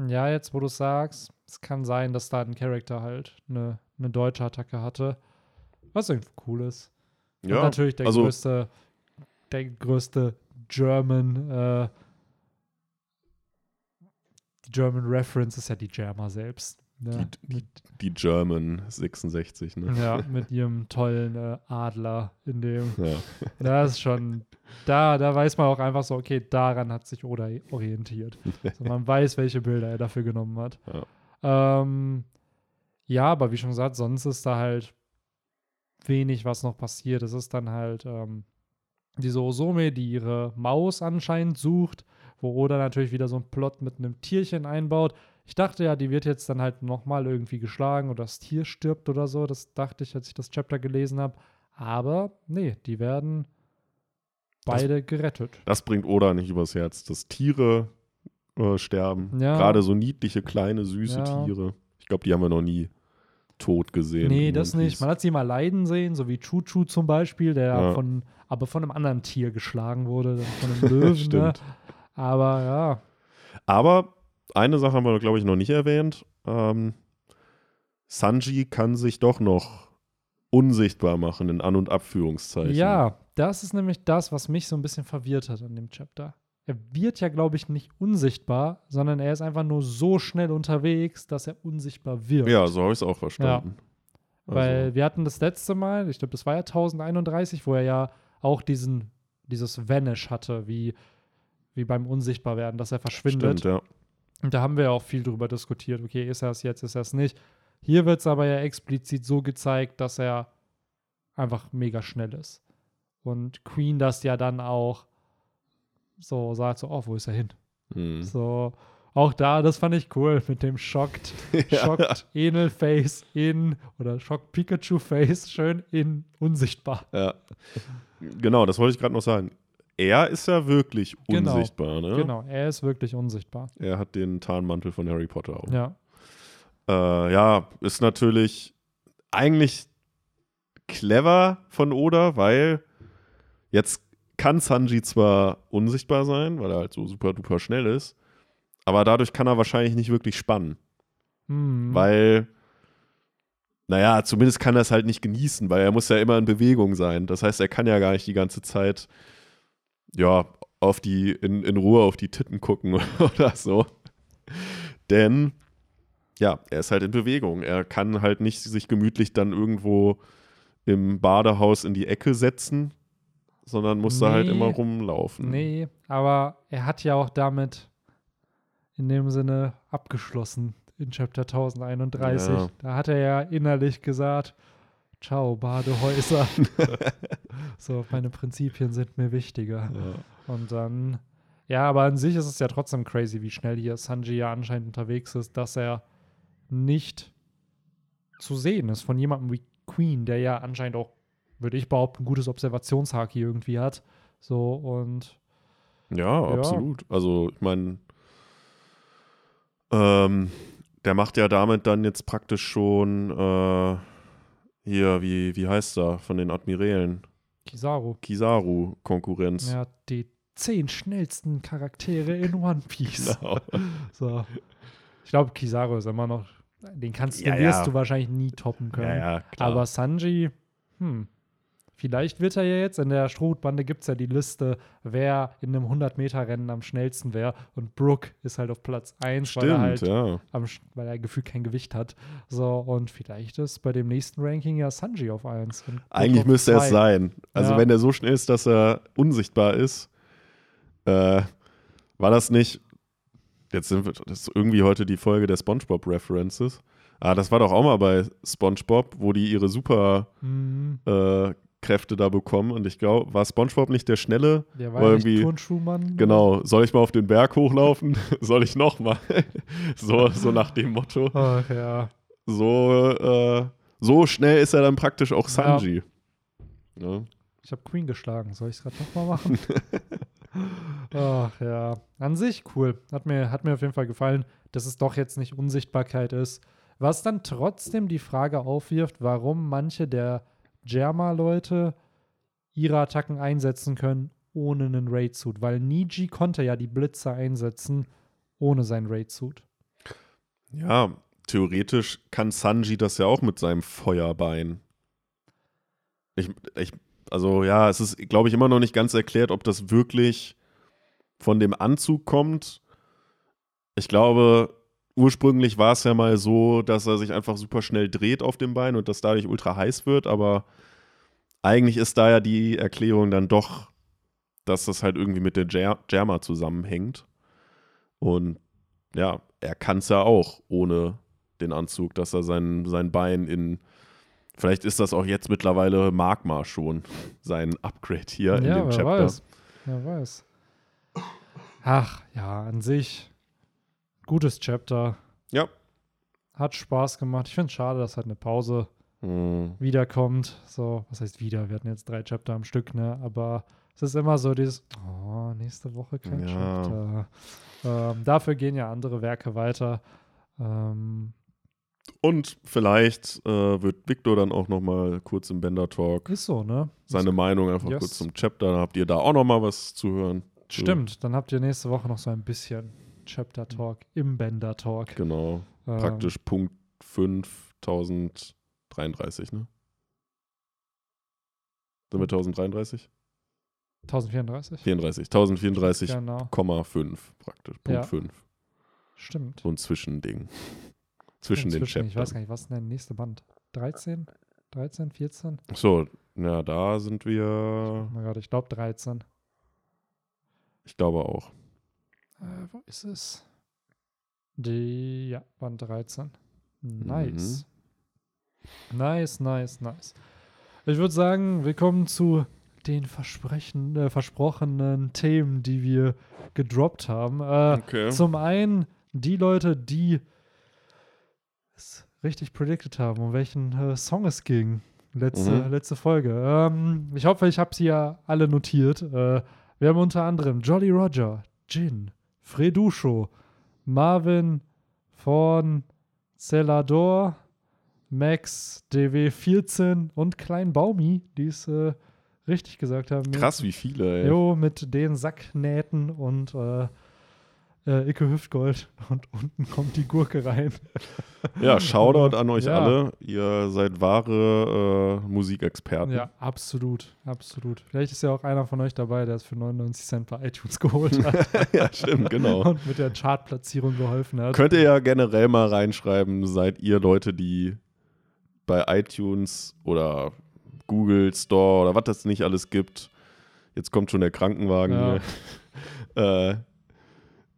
Ja, jetzt wo du sagst, es kann sein, dass da ein Charakter halt eine, eine deutsche Attacke hatte. Was irgendwie cool ist. Und Ja, natürlich der also- größte, der größte German, äh, die German Reference ist ja die Germa selbst. Ne? Die, die German 66, ne? Ja, mit ihrem tollen äh, Adler in dem. Ja. Das ist schon, da, da weiß man auch einfach so, okay, daran hat sich Oda orientiert. Also man weiß, welche Bilder er dafür genommen hat. Ja. Ähm, ja, aber wie schon gesagt, sonst ist da halt wenig, was noch passiert. Es ist dann halt ähm, diese Osome, die ihre Maus anscheinend sucht, wo Oda natürlich wieder so einen Plot mit einem Tierchen einbaut. Ich dachte ja, die wird jetzt dann halt nochmal irgendwie geschlagen oder das Tier stirbt oder so. Das dachte ich, als ich das Chapter gelesen habe. Aber nee, die werden beide gerettet. Das bringt Oda nicht übers Herz, dass Tiere äh, sterben. Ja. Gerade so niedliche, kleine, süße Ja. Tiere. Ich glaube, die haben wir noch nie tot gesehen. Nee, das nicht. Man hat sie mal leiden sehen, so wie Chuchu zum Beispiel, der Ja. von, aber von einem anderen Tier geschlagen wurde, von einem Löwen. ne? Aber ja, Aber eine Sache haben wir, glaube ich, noch nicht erwähnt. Ähm, Sanji kann sich doch noch unsichtbar machen in An- und Abführungszeichen. ja, das ist nämlich das, was mich so ein bisschen verwirrt hat an dem Chapter. Er wird ja, glaube ich, nicht unsichtbar, sondern er ist einfach nur so schnell unterwegs, dass er unsichtbar wird. Ja, so habe ich es auch verstanden. Weil Also, wir hatten das letzte Mal, ich glaube, das war ja 1031, wo er ja auch diesen, dieses Vanish hatte, wie, wie beim Unsichtbarwerden, dass er verschwindet. stimmt, ja. Und da haben wir ja auch viel drüber diskutiert. Okay, ist er es jetzt, ist er es nicht? Hier wird es aber ja explizit so gezeigt, dass er einfach mega schnell ist. Und Queen das ja dann auch so sagt, so, oh, wo ist er hin? Hm. So, auch da, das fand ich cool mit dem Schockt, Ja. Schockt Enel Face in oder Schockt Pikachu Face schön in unsichtbar. Ja. Genau, das wollte ich gerade noch sagen. Er ist ja wirklich Genau. unsichtbar, ne? Genau, er ist wirklich unsichtbar. Er hat den Tarnmantel von Harry Potter auch. Ja. Äh, ja, ist natürlich eigentlich clever von Oda, weil jetzt kann Sanji zwar unsichtbar sein, weil er halt so super duper schnell ist, aber dadurch kann er wahrscheinlich nicht wirklich spannen, Hm. weil, naja, zumindest kann er es halt nicht genießen, weil er muss ja immer in Bewegung sein. Das heißt, er kann ja gar nicht die ganze Zeit, ja, auf die, in, in Ruhe auf die Titten gucken oder so. Denn ja, er ist halt in Bewegung. Er kann halt nicht sich gemütlich dann irgendwo im Badehaus in die Ecke setzen, sondern muss da halt Nee. immer rumlaufen. Nee, aber er hat ja auch damit in dem Sinne abgeschlossen in Chapter 1031. Ja. Da hat er ja innerlich gesagt, Ciao, Badehäuser. so, meine Prinzipien sind mir wichtiger. Ja. Und dann, ja, aber an sich ist es ja trotzdem crazy, wie schnell hier Sanji ja anscheinend unterwegs ist, dass er nicht zu sehen ist von jemandem wie Queen, der ja anscheinend auch, würde ich behaupten, ein gutes Observationshaki irgendwie hat. So und Ja, Ja. absolut. Also, ich meine, ähm, der macht ja damit dann jetzt praktisch schon äh, hier, wie, wie heißt er, von den Admirälen? Kizaru. Kizaru Konkurrenz. Er hat die zehn schnellsten Charaktere in One Piece. Genau. So. Ich glaube, Kizaru ist immer noch, den kannst Ja, den wirst ja. du wahrscheinlich nie toppen können. Ja, ja, klar. Aber Sanji, hm, vielleicht wird er ja jetzt, in der Strohhutbande gibt es ja die Liste, wer in einem 100-Meter-Rennen am schnellsten wäre. Und Brooke ist halt auf Platz 1, weil er Stimmt, halt ja. am, weil er gefühlt kein Gewicht hat. So, und vielleicht ist bei dem nächsten Ranking ja Sanji auf 1. und Brooke Eigentlich auf müsste er es sein. Also, Ja. wenn er so schnell ist, dass er unsichtbar ist, äh, war das nicht. Jetzt sind wir, das ist irgendwie heute die Folge der SpongeBob-References. Ah, das war doch auch mal bei SpongeBob, wo die ihre Super Mhm. äh, Kräfte da bekommen. Und ich glaube, war SpongeBob nicht der Schnelle? Der War war ja nicht irgendwie- Turnschuhmann. Genau. Soll ich mal auf den Berg hochlaufen? Soll ich noch mal? so, so nach dem Motto. Ach ja. So, äh, so schnell ist er dann praktisch auch Sanji. Ja. Ich habe Queen geschlagen. Soll ich es gerade nochmal machen? Ach ja. An sich cool. Hat mir, hat mir auf jeden Fall gefallen, dass es doch jetzt nicht Unsichtbarkeit ist. Was dann trotzdem die Frage aufwirft, warum manche der Jerma-Leute ihre Attacken einsetzen können ohne einen Raid-Suit. Weil Niji konnte ja die Blitze einsetzen ohne sein Raid-Suit. Ja, theoretisch kann Sanji das ja auch mit seinem Feuerbein. Ich, ich, also ja, es ist, glaube ich, immer noch nicht ganz erklärt, ob das wirklich von dem Anzug kommt. Ich glaube, ursprünglich war es ja mal so, dass er sich einfach super schnell dreht auf dem Bein und das dadurch ultra heiß wird, aber eigentlich ist da ja die Erklärung dann doch, dass das halt irgendwie mit der Ger Germa zusammenhängt. Und ja, er kann es ja auch ohne den Anzug, dass er sein, sein Bein in. Vielleicht ist das auch jetzt mittlerweile Magma schon, sein Upgrade hier in ja, dem wer Chapter. weiß. Wer weiß. Ach, ja, an sich gutes Chapter. Ja. Hat Spaß gemacht. Ich finde es schade, dass halt eine Pause Hm, wiederkommt. So, was heißt wieder? Wir hatten jetzt drei Chapter am Stück, ne? Aber es ist immer so dieses, oh, nächste Woche kein Ja. Chapter. Ähm, dafür gehen ja andere Werke weiter. Ähm, Und vielleicht äh, wird Victor dann auch noch mal kurz im Bender Talk ist so, ne? seine Meinung einfach Yes. kurz zum Chapter. Dann habt ihr da auch noch mal was zu hören. Stimmt, dann habt ihr nächste Woche noch so ein bisschen Chapter Talk im Bender Talk. Genau. Ähm, Praktisch Punkt 5033, ne? Sind wir 1033? 1034? 34. 1034,5 Genau, praktisch. Punkt Ja. 5. stimmt. So ein Zwischending. Zwischen den Inzwischen, Ich weiß gar nicht, was ist denn der nächste Band? 13? 13, 14? So, ja, da sind wir, Oh mein Gott, ich glaube 13. ich glaube auch. Äh, wo ist es? Die, ja, Band 13. Nice. Nice, nice, nice. Ich würde sagen, wir kommen zu den versprechen, äh, versprochenen Themen, die wir gedroppt haben. Äh, Okay. Zum einen die Leute, die es richtig predicted haben, um welchen äh, Song es ging. Letzte, Mhm. letzte Folge. Ähm, ich hoffe, ich habe sie ja alle notiert. Äh, wir haben unter anderem Jolly Roger, Jin, Freduscho, Marvin von Celador, Max, DW14 und Klein Baumi, die es äh, richtig gesagt haben. Krass, wie viele, ey. Jo, mit den Sacknähten und äh, äh, Icke Hüftgold und unten kommt die Gurke rein. Ja, Shoutout an euch Ja. alle. Ihr seid wahre äh, Musikexperten. Ja, absolut, absolut. Vielleicht ist ja auch einer von euch dabei, der es für 99 Cent bei iTunes geholt hat ja, stimmt, genau. und mit der Chartplatzierung geholfen hat. Könnt ihr ja generell mal reinschreiben, seid ihr Leute, die bei iTunes oder Google Store oder was das nicht alles gibt, jetzt kommt schon der Krankenwagen Ja. hier, äh,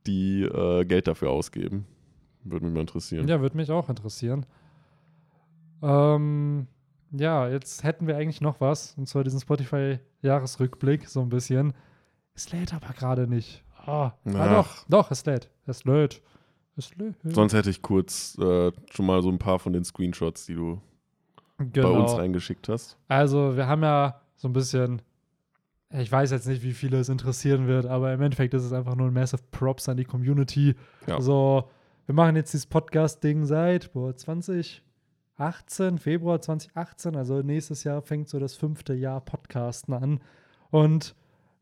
die äh, Geld dafür ausgeben. Würde mich mal interessieren. Ja, würde mich auch interessieren. Ähm, ja, jetzt hätten wir eigentlich noch was, und zwar diesen Spotify-Jahresrückblick, so ein bisschen. Es lädt aber gerade nicht. Ah, ah, doch, doch, es lädt. Es lädt. Es lädt. Sonst hätte ich kurz äh, schon mal so ein paar von den Screenshots, die du bei uns reingeschickt hast. Also, wir haben ja so ein bisschen, ich weiß jetzt nicht, wie viele es interessieren wird, aber im Endeffekt ist es einfach nur ein Massive Props an die Community. Ja. Also, wir machen jetzt dieses Podcast-Ding seit boah, 2018, Februar 2018, also nächstes Jahr fängt so das fünfte Jahr Podcasten an. Und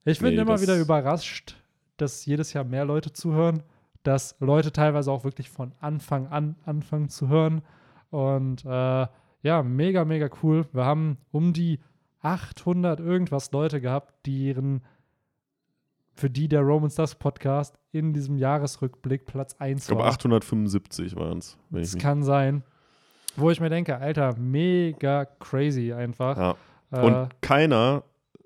ich bin Nee, immer wieder überrascht, dass jedes Jahr mehr Leute zuhören, dass Leute teilweise auch wirklich von Anfang an anfangen zu hören. Und äh, ja, mega, mega cool. Wir haben um die 800 irgendwas Leute gehabt, die ihren, für die der Roman Stars Podcast in diesem Jahresrückblick Platz 1 Ich glaube, war. 875 waren es. Das kann sein. Wo ich mir denke, Alter, mega crazy einfach. Ja. Äh, Und keiner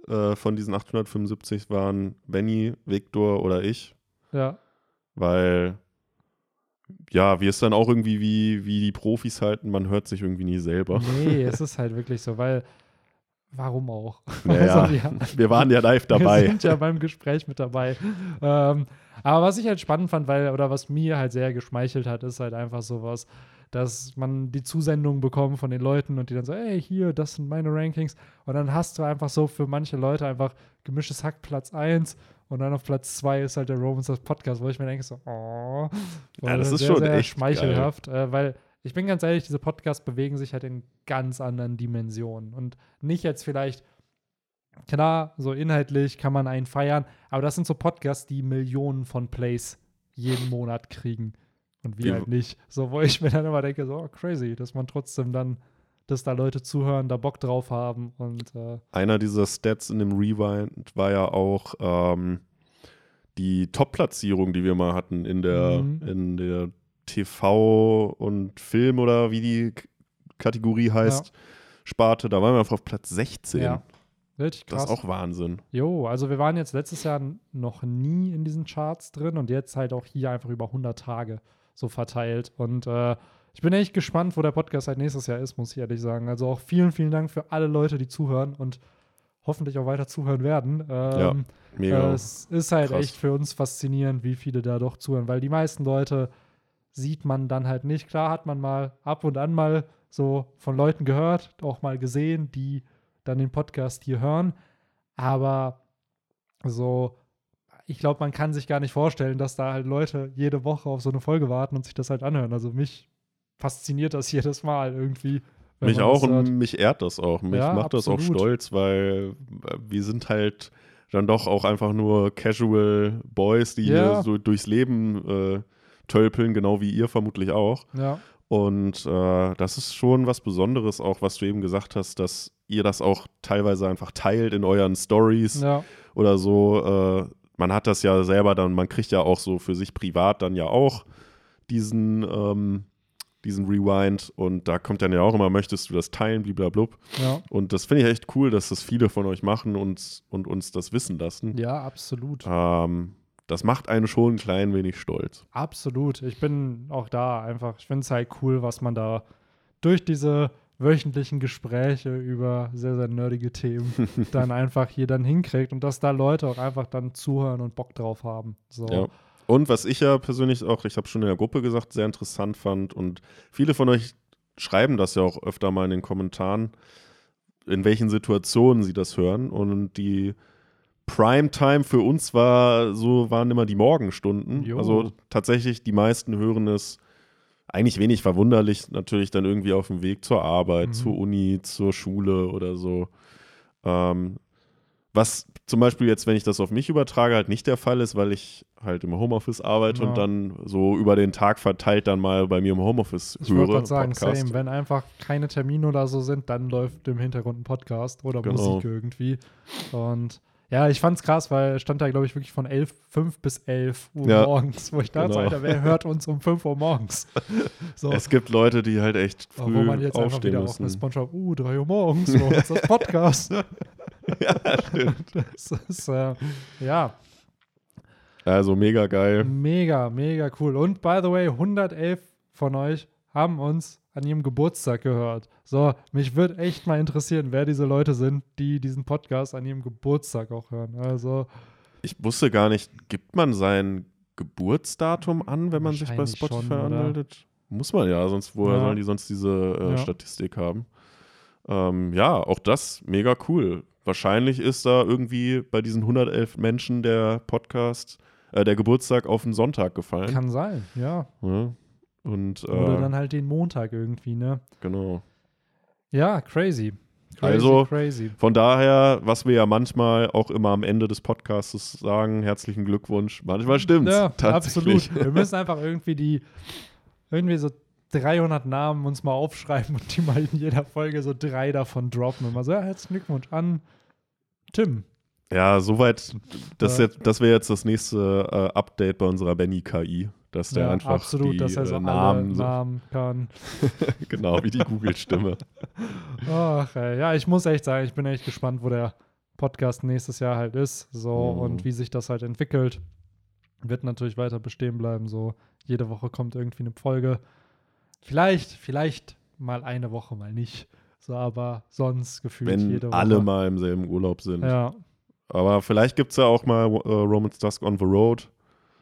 äh, von diesen 875 waren Benny, Viktor oder ich, ja, weil ja, wir es dann auch irgendwie wie, wie die Profis halten, man hört sich irgendwie nie selber. nee, es ist halt wirklich so, weil warum auch? Naja, Also, ja. wir waren ja live Wir dabei. sind ja beim Gespräch mit dabei. ähm, aber was ich halt spannend fand, weil, oder was mir halt sehr geschmeichelt hat, ist halt einfach sowas, dass man die Zusendungen bekommt von den Leuten und die dann so, ey, hier, das sind meine Rankings. Und dann hast du einfach so für manche Leute einfach gemischtes Hack Platz 1 und dann auf Platz 2 ist halt der Roman Stars Podcast, wo ich mir denke so, oh, Ja, das ist sehr, schon sehr echt schmeichelhaft, äh, weil ich bin ganz ehrlich, diese Podcasts bewegen sich halt in ganz anderen Dimensionen und nicht jetzt vielleicht Klar, so inhaltlich kann man einen feiern, aber das sind so Podcasts, die Millionen von Plays jeden Monat kriegen. Und wir halt nicht. So, wo ich mir dann immer denke, so oh, crazy, dass man trotzdem dann, dass da Leute zuhören, da Bock drauf haben und äh, Einer dieser Stats in dem Rewind war ja auch ähm, die Top-Platzierung, die wir mal hatten in der, Mhm. in der TV und Film oder wie die Kategorie heißt, Sparte. Da waren wir einfach auf Platz 16. ja. Richtig Das krass. ist auch Wahnsinn. Jo, also wir waren jetzt letztes Jahr noch nie in diesen Charts drin und jetzt halt auch hier einfach über 100 Tage so verteilt. Und äh, ich bin echt gespannt, wo der Podcast halt nächstes Jahr ist, muss ich ehrlich sagen. Also auch vielen, vielen Dank für alle Leute, die zuhören und hoffentlich auch weiter zuhören werden. Ähm, Mega. äh, es ist halt krass. echt für uns faszinierend, wie viele da doch zuhören, weil die meisten Leute sieht man dann halt nicht. Klar hat man mal ab und an mal so von Leuten gehört, auch mal gesehen, die dann den Podcast hier hören. Aber so, ich glaube, man kann sich gar nicht vorstellen, dass da halt Leute jede Woche auf so eine Folge warten und sich das halt anhören. Also mich fasziniert das jedes Mal irgendwie. mich auch und mich ehrt das auch. Mich Ja, macht das auch absolut. stolz, weil äh, wir sind halt dann doch auch einfach nur Casual Boys, die Ja. hier so durchs Leben äh, tölpeln, genau wie ihr vermutlich auch. Ja, Und äh, das ist schon was Besonderes, auch was du eben gesagt hast, dass ihr das auch teilweise einfach teilt in euren Stories ja, oder so. Äh, man hat das ja selber dann, man kriegt ja auch so für sich privat dann ja auch diesen, ähm, diesen Rewind und da kommt dann ja auch immer, möchtest du das teilen, bliblablub. ja. Und das finde ich echt cool, dass das viele von euch machen und, und uns das wissen lassen. Ja, absolut. Ähm, das macht einen schon ein klein wenig stolz. Absolut. Ich bin auch da einfach. Ich finde es halt cool, was man da durch diese wöchentlichen Gespräche über sehr, sehr nerdige Themen dann einfach hier dann hinkriegt und dass da Leute auch einfach dann zuhören und Bock drauf haben. So. Ja. Und was ich ja persönlich auch, ich habe schon in der Gruppe gesagt, sehr interessant fand und viele von euch schreiben das ja auch öfter mal in den Kommentaren, in welchen Situationen sie das hören. Und die Primetime für uns war so, waren immer die Morgenstunden. Jo. Also tatsächlich, die meisten hören es eigentlich wenig verwunderlich, natürlich dann irgendwie auf dem Weg zur Arbeit, Mhm. zur Uni, zur Schule oder so. Ähm, was zum Beispiel jetzt, wenn ich das auf mich übertrage, halt nicht der Fall ist, weil ich halt im Homeoffice arbeite Ja. und dann so über den Tag verteilt dann mal bei mir im Homeoffice Ich höre. gerade sagen, Podcast. same. Wenn einfach keine Termine oder so sind, dann läuft im Hintergrund ein Podcast oder Genau. Musik irgendwie. Und ja, ich fand's krass, weil stand da, glaube ich, wirklich von 11, 5 bis 11 Uhr Ja. morgens, wo ich dachte, Genau. Alter, wer hört uns um 5 Uhr morgens? So. Es gibt Leute, die halt echt früh wo man jetzt einfach wieder müssen. auf eine Spongebob, uh, 3 Uhr morgens, wo ist das Podcast? ja, stimmt. das ist, äh, ja, Also mega geil. mega, mega cool. Und by the way, 111 von euch haben uns an ihrem Geburtstag gehört. So, mich würde echt mal interessieren, wer diese Leute sind, die diesen Podcast an ihrem Geburtstag auch hören. Also, Ich wusste gar nicht, gibt man sein Geburtsdatum an, wenn man sich bei Spotify schon, anmeldet? Muss man ja, sonst woher Ja. sollen die sonst diese äh, Ja. Statistik haben? Ähm, ja, auch das mega cool. Wahrscheinlich ist da irgendwie bei diesen 111 Menschen der Podcast, äh, der Geburtstag auf den Sonntag gefallen. kann sein, ja. Ja. Und Oder äh, dann halt den Montag irgendwie, ne? genau. Ja, crazy. crazy Also- crazy. Von daher, was wir ja manchmal auch immer am Ende des Podcasts sagen, herzlichen Glückwunsch. Manchmal stimmt's. Ja, tatsächlich. absolut. Wir müssen einfach irgendwie die, irgendwie so 300 Namen uns mal aufschreiben und die mal in jeder Folge so drei davon droppen. Und mal so, ja, herzlichen Glückwunsch an Tim. Ja, soweit, das, das wäre jetzt das nächste äh, Update bei unserer Benny-KI, dass der ja, einfach absolut, die dass er so äh, Namen, Namen kann. genau wie die Google-Stimme. Ach, ey. ja, ich muss echt sagen, ich bin echt gespannt, wo der Podcast nächstes Jahr halt ist. So Mhm. und wie sich das halt entwickelt. Wird natürlich weiter bestehen bleiben. So jede Woche kommt irgendwie eine Folge. Vielleicht, vielleicht mal eine Woche, mal nicht. So, aber sonst gefühlt Wenn jede Woche. alle mal im selben Urlaub sind. Ja, Aber vielleicht gibt es ja auch mal äh, Romance Dusk on the Road.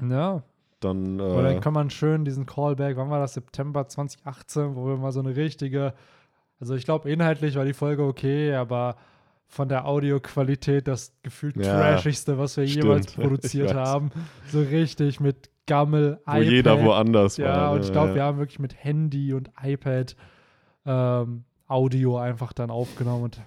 ja. Dann, Oder dann äh, kann man schön diesen Callback, wann war das? September 2018, wo wir mal so eine richtige, also ich glaube, inhaltlich war die Folge okay, aber von der Audioqualität das gefühlt Ja, trashigste, was wir stimmt. jemals produziert haben. So richtig mit Gammel, wo jeder woanders Ja, war. und ne? ich glaube, Ja. wir haben wirklich mit Handy und iPad ähm, Audio einfach dann aufgenommen und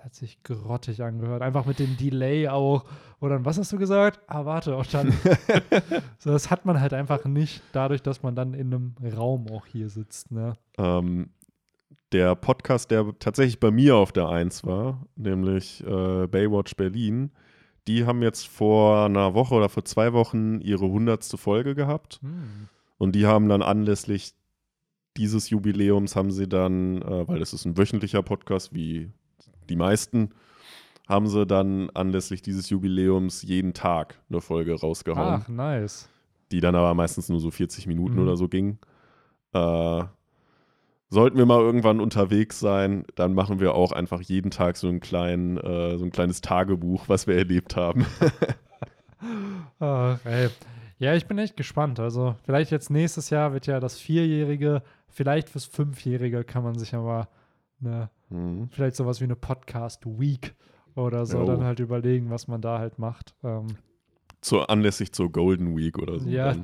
das hat sich grottig angehört. Einfach mit dem Delay auch. Oder was hast du gesagt? Ah, warte, und dann. so, das hat man halt einfach nicht, dadurch, dass man dann in einem Raum auch hier sitzt. Ne? Ähm, der Podcast, der tatsächlich bei mir auf der Eins war, nämlich äh, Baywatch Berlin, die haben jetzt vor einer Woche oder vor zwei Wochen ihre hundertste Folge gehabt. Hm. Und die haben dann anlässlich dieses Jubiläums haben sie dann, äh, weil das ist ein wöchentlicher Podcast wie die meisten, haben sie dann anlässlich dieses Jubiläums jeden Tag eine Folge rausgehauen, Ach, nice. die dann aber meistens nur so 40 Minuten Mhm. oder so ging. Äh, sollten wir mal irgendwann unterwegs sein, dann machen wir auch einfach jeden Tag so, einen kleinen, äh, so ein kleines Tagebuch, was wir erlebt haben. Ach, ey. Ja, ich bin echt gespannt. Also, vielleicht jetzt nächstes Jahr wird ja das Vierjährige, vielleicht fürs Fünfjährige kann man sich aber eine Mhm. vielleicht sowas wie eine Podcast Week oder so Jo. dann halt überlegen, was man da halt macht. Ähm, Zur, anlässlich zur Golden Week oder so. Ja.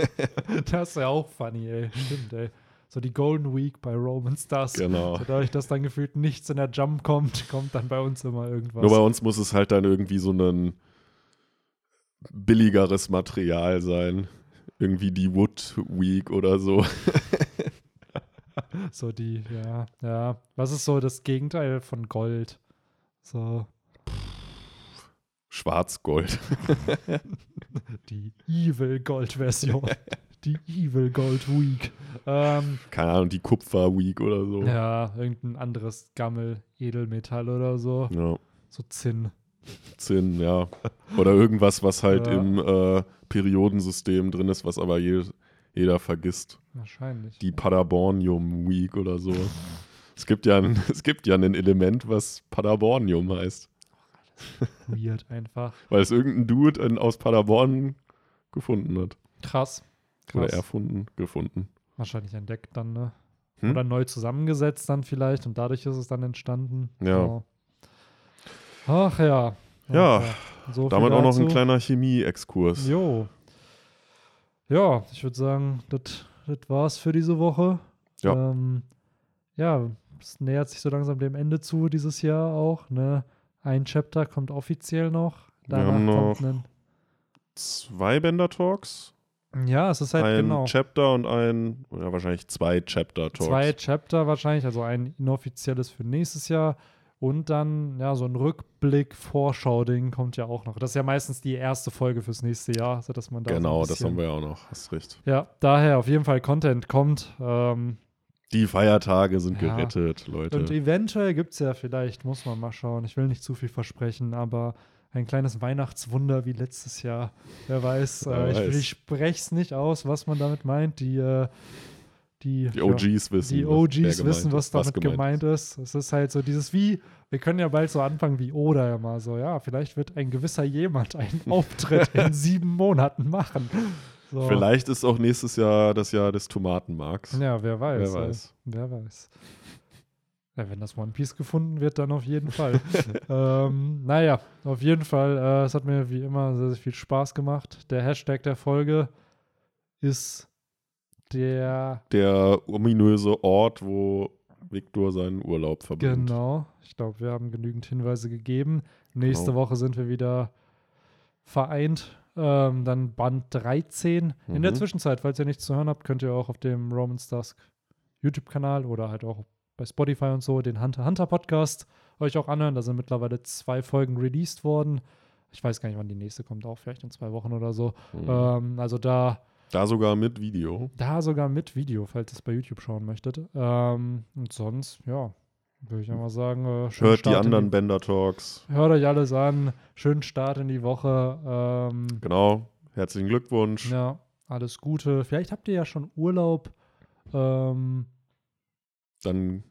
das ist ja auch funny, ey. Stimmt, ey. So die Golden Week bei Roman Stars. Genau. So dadurch, dass dann gefühlt nichts in der Jump kommt, kommt dann bei uns immer irgendwas. Nur bei uns muss es halt dann irgendwie so ein billigeres Material sein. Irgendwie die Wood Week oder so. so die, ja, ja. Was ist so das Gegenteil von Gold? So Schwarzgold. die Evil Gold Version. die Evil Gold Week. Ähm, Keine Ahnung, die Kupfer Week oder so. ja, irgendein anderes Gammel, Edelmetall oder so. Ja, So Zinn. Zinn, ja. Oder irgendwas, was halt Ja. im äh, Periodensystem drin ist, was aber je, jeder vergisst. Wahrscheinlich. Die Paderbornium Week oder so. Es gibt, ja ein, es gibt ja ein Element, was Paderbornium heißt. Weird einfach. Weil es irgendein Dude in, aus Paderborn gefunden hat. Krass. Oder Krass. erfunden, gefunden. Wahrscheinlich entdeckt dann, ne? Hm? Oder neu zusammengesetzt dann vielleicht und dadurch ist es dann entstanden. Ja. So. Ach ja. Ja, so Damit auch noch ein kleiner Chemie-Exkurs. Jo. Ja, ich würde sagen, das war's für diese Woche. Ja. Ähm, ja, es nähert sich so langsam dem Ende zu dieses Jahr auch. Ne? Ein Chapter kommt offiziell noch. Wir Danach haben kommt noch ein, Zwei Bender-Talks. Ja, es ist halt ein genau. Chapter und ein, oder wahrscheinlich zwei Chapter-Talks. Zwei Chapter wahrscheinlich, also ein inoffizielles für nächstes Jahr und dann, ja, so ein Rückblick, Vorschau-Ding kommt ja auch noch. Das ist ja meistens die erste Folge fürs nächste Jahr, sodass man da. Genau, so das haben wir ja auch noch. Hast recht. Ja, daher auf jeden Fall Content kommt. Ähm, Die Feiertage sind Ja. gerettet, Leute. und eventuell gibt es ja vielleicht, muss man mal schauen. Ich will nicht zu viel versprechen, aber ein kleines Weihnachtswunder wie letztes Jahr. Wer weiß, Wer äh, ich, weiß. ich spreche es nicht aus, was man damit meint. Die, äh, die, Die ja, OGs wissen. die was- OGs gemeint wissen, was ist, damit gemeint, ist. Es ist halt so dieses wie, wir können ja bald so anfangen wie Oder immer so, ja, vielleicht wird ein gewisser jemand einen Auftritt in sieben Monaten machen. So. Vielleicht ist auch nächstes Jahr das Jahr des Tomatenmarks. Ja, wer weiß. Wer ey. weiß. Wer weiß. Ja, wenn das One Piece gefunden wird, dann auf jeden Fall. ähm, naja, auf jeden Fall. Äh, es hat mir wie immer sehr, sehr viel Spaß gemacht. Der Hashtag der Folge ist der. Der ominöse Ort, wo Viktor seinen Urlaub verbringt. Genau. Ich glaube, wir haben genügend Hinweise gegeben. Nächste Genau. Woche sind wir wieder vereint. Ähm, dann Band 13. In der Mhm. Zwischenzeit, falls ihr nichts zu hören habt, könnt ihr auch auf dem Romans Dusk YouTube-Kanal oder halt auch bei Spotify und so den Hunter Hunter Podcast euch auch anhören. Da sind mittlerweile zwei Folgen released worden. Ich weiß gar nicht, wann die nächste kommt, auch vielleicht in zwei Wochen oder so. Mhm. Ähm, also da Da sogar mit Video. da sogar mit Video, falls ihr es bei YouTube schauen möchtet. Ähm, und sonst, ja, würde ich einmal sagen, äh, schönen Hört die Start in anderen Bender Talks. Hört euch alles an. Schönen Start in die Woche. Ähm, Genau. Herzlichen Glückwunsch. ja, alles Gute. Vielleicht habt ihr ja schon Urlaub. Ähm, Dann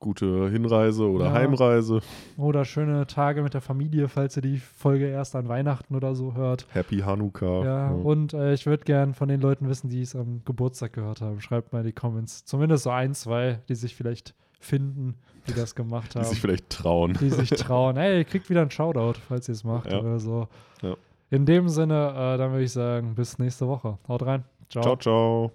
gute Hinreise oder Ja. Heimreise. oder schöne Tage mit der Familie, falls ihr die Folge erst an Weihnachten oder so hört. Happy Hanukkah. Ja, und äh, ich würde gern von den Leuten wissen, die es am Geburtstag gehört haben. Schreibt mal in die Comments. Zumindest so ein, zwei, die sich vielleicht finden, die das gemacht die haben. sich vielleicht trauen. die sich trauen. Hey, ihr kriegt wieder einen Shoutout, falls ihr es macht Ja. oder so. Ja. In dem Sinne, äh, dann würde ich sagen, bis nächste Woche. Haut rein. Ciao, ciao.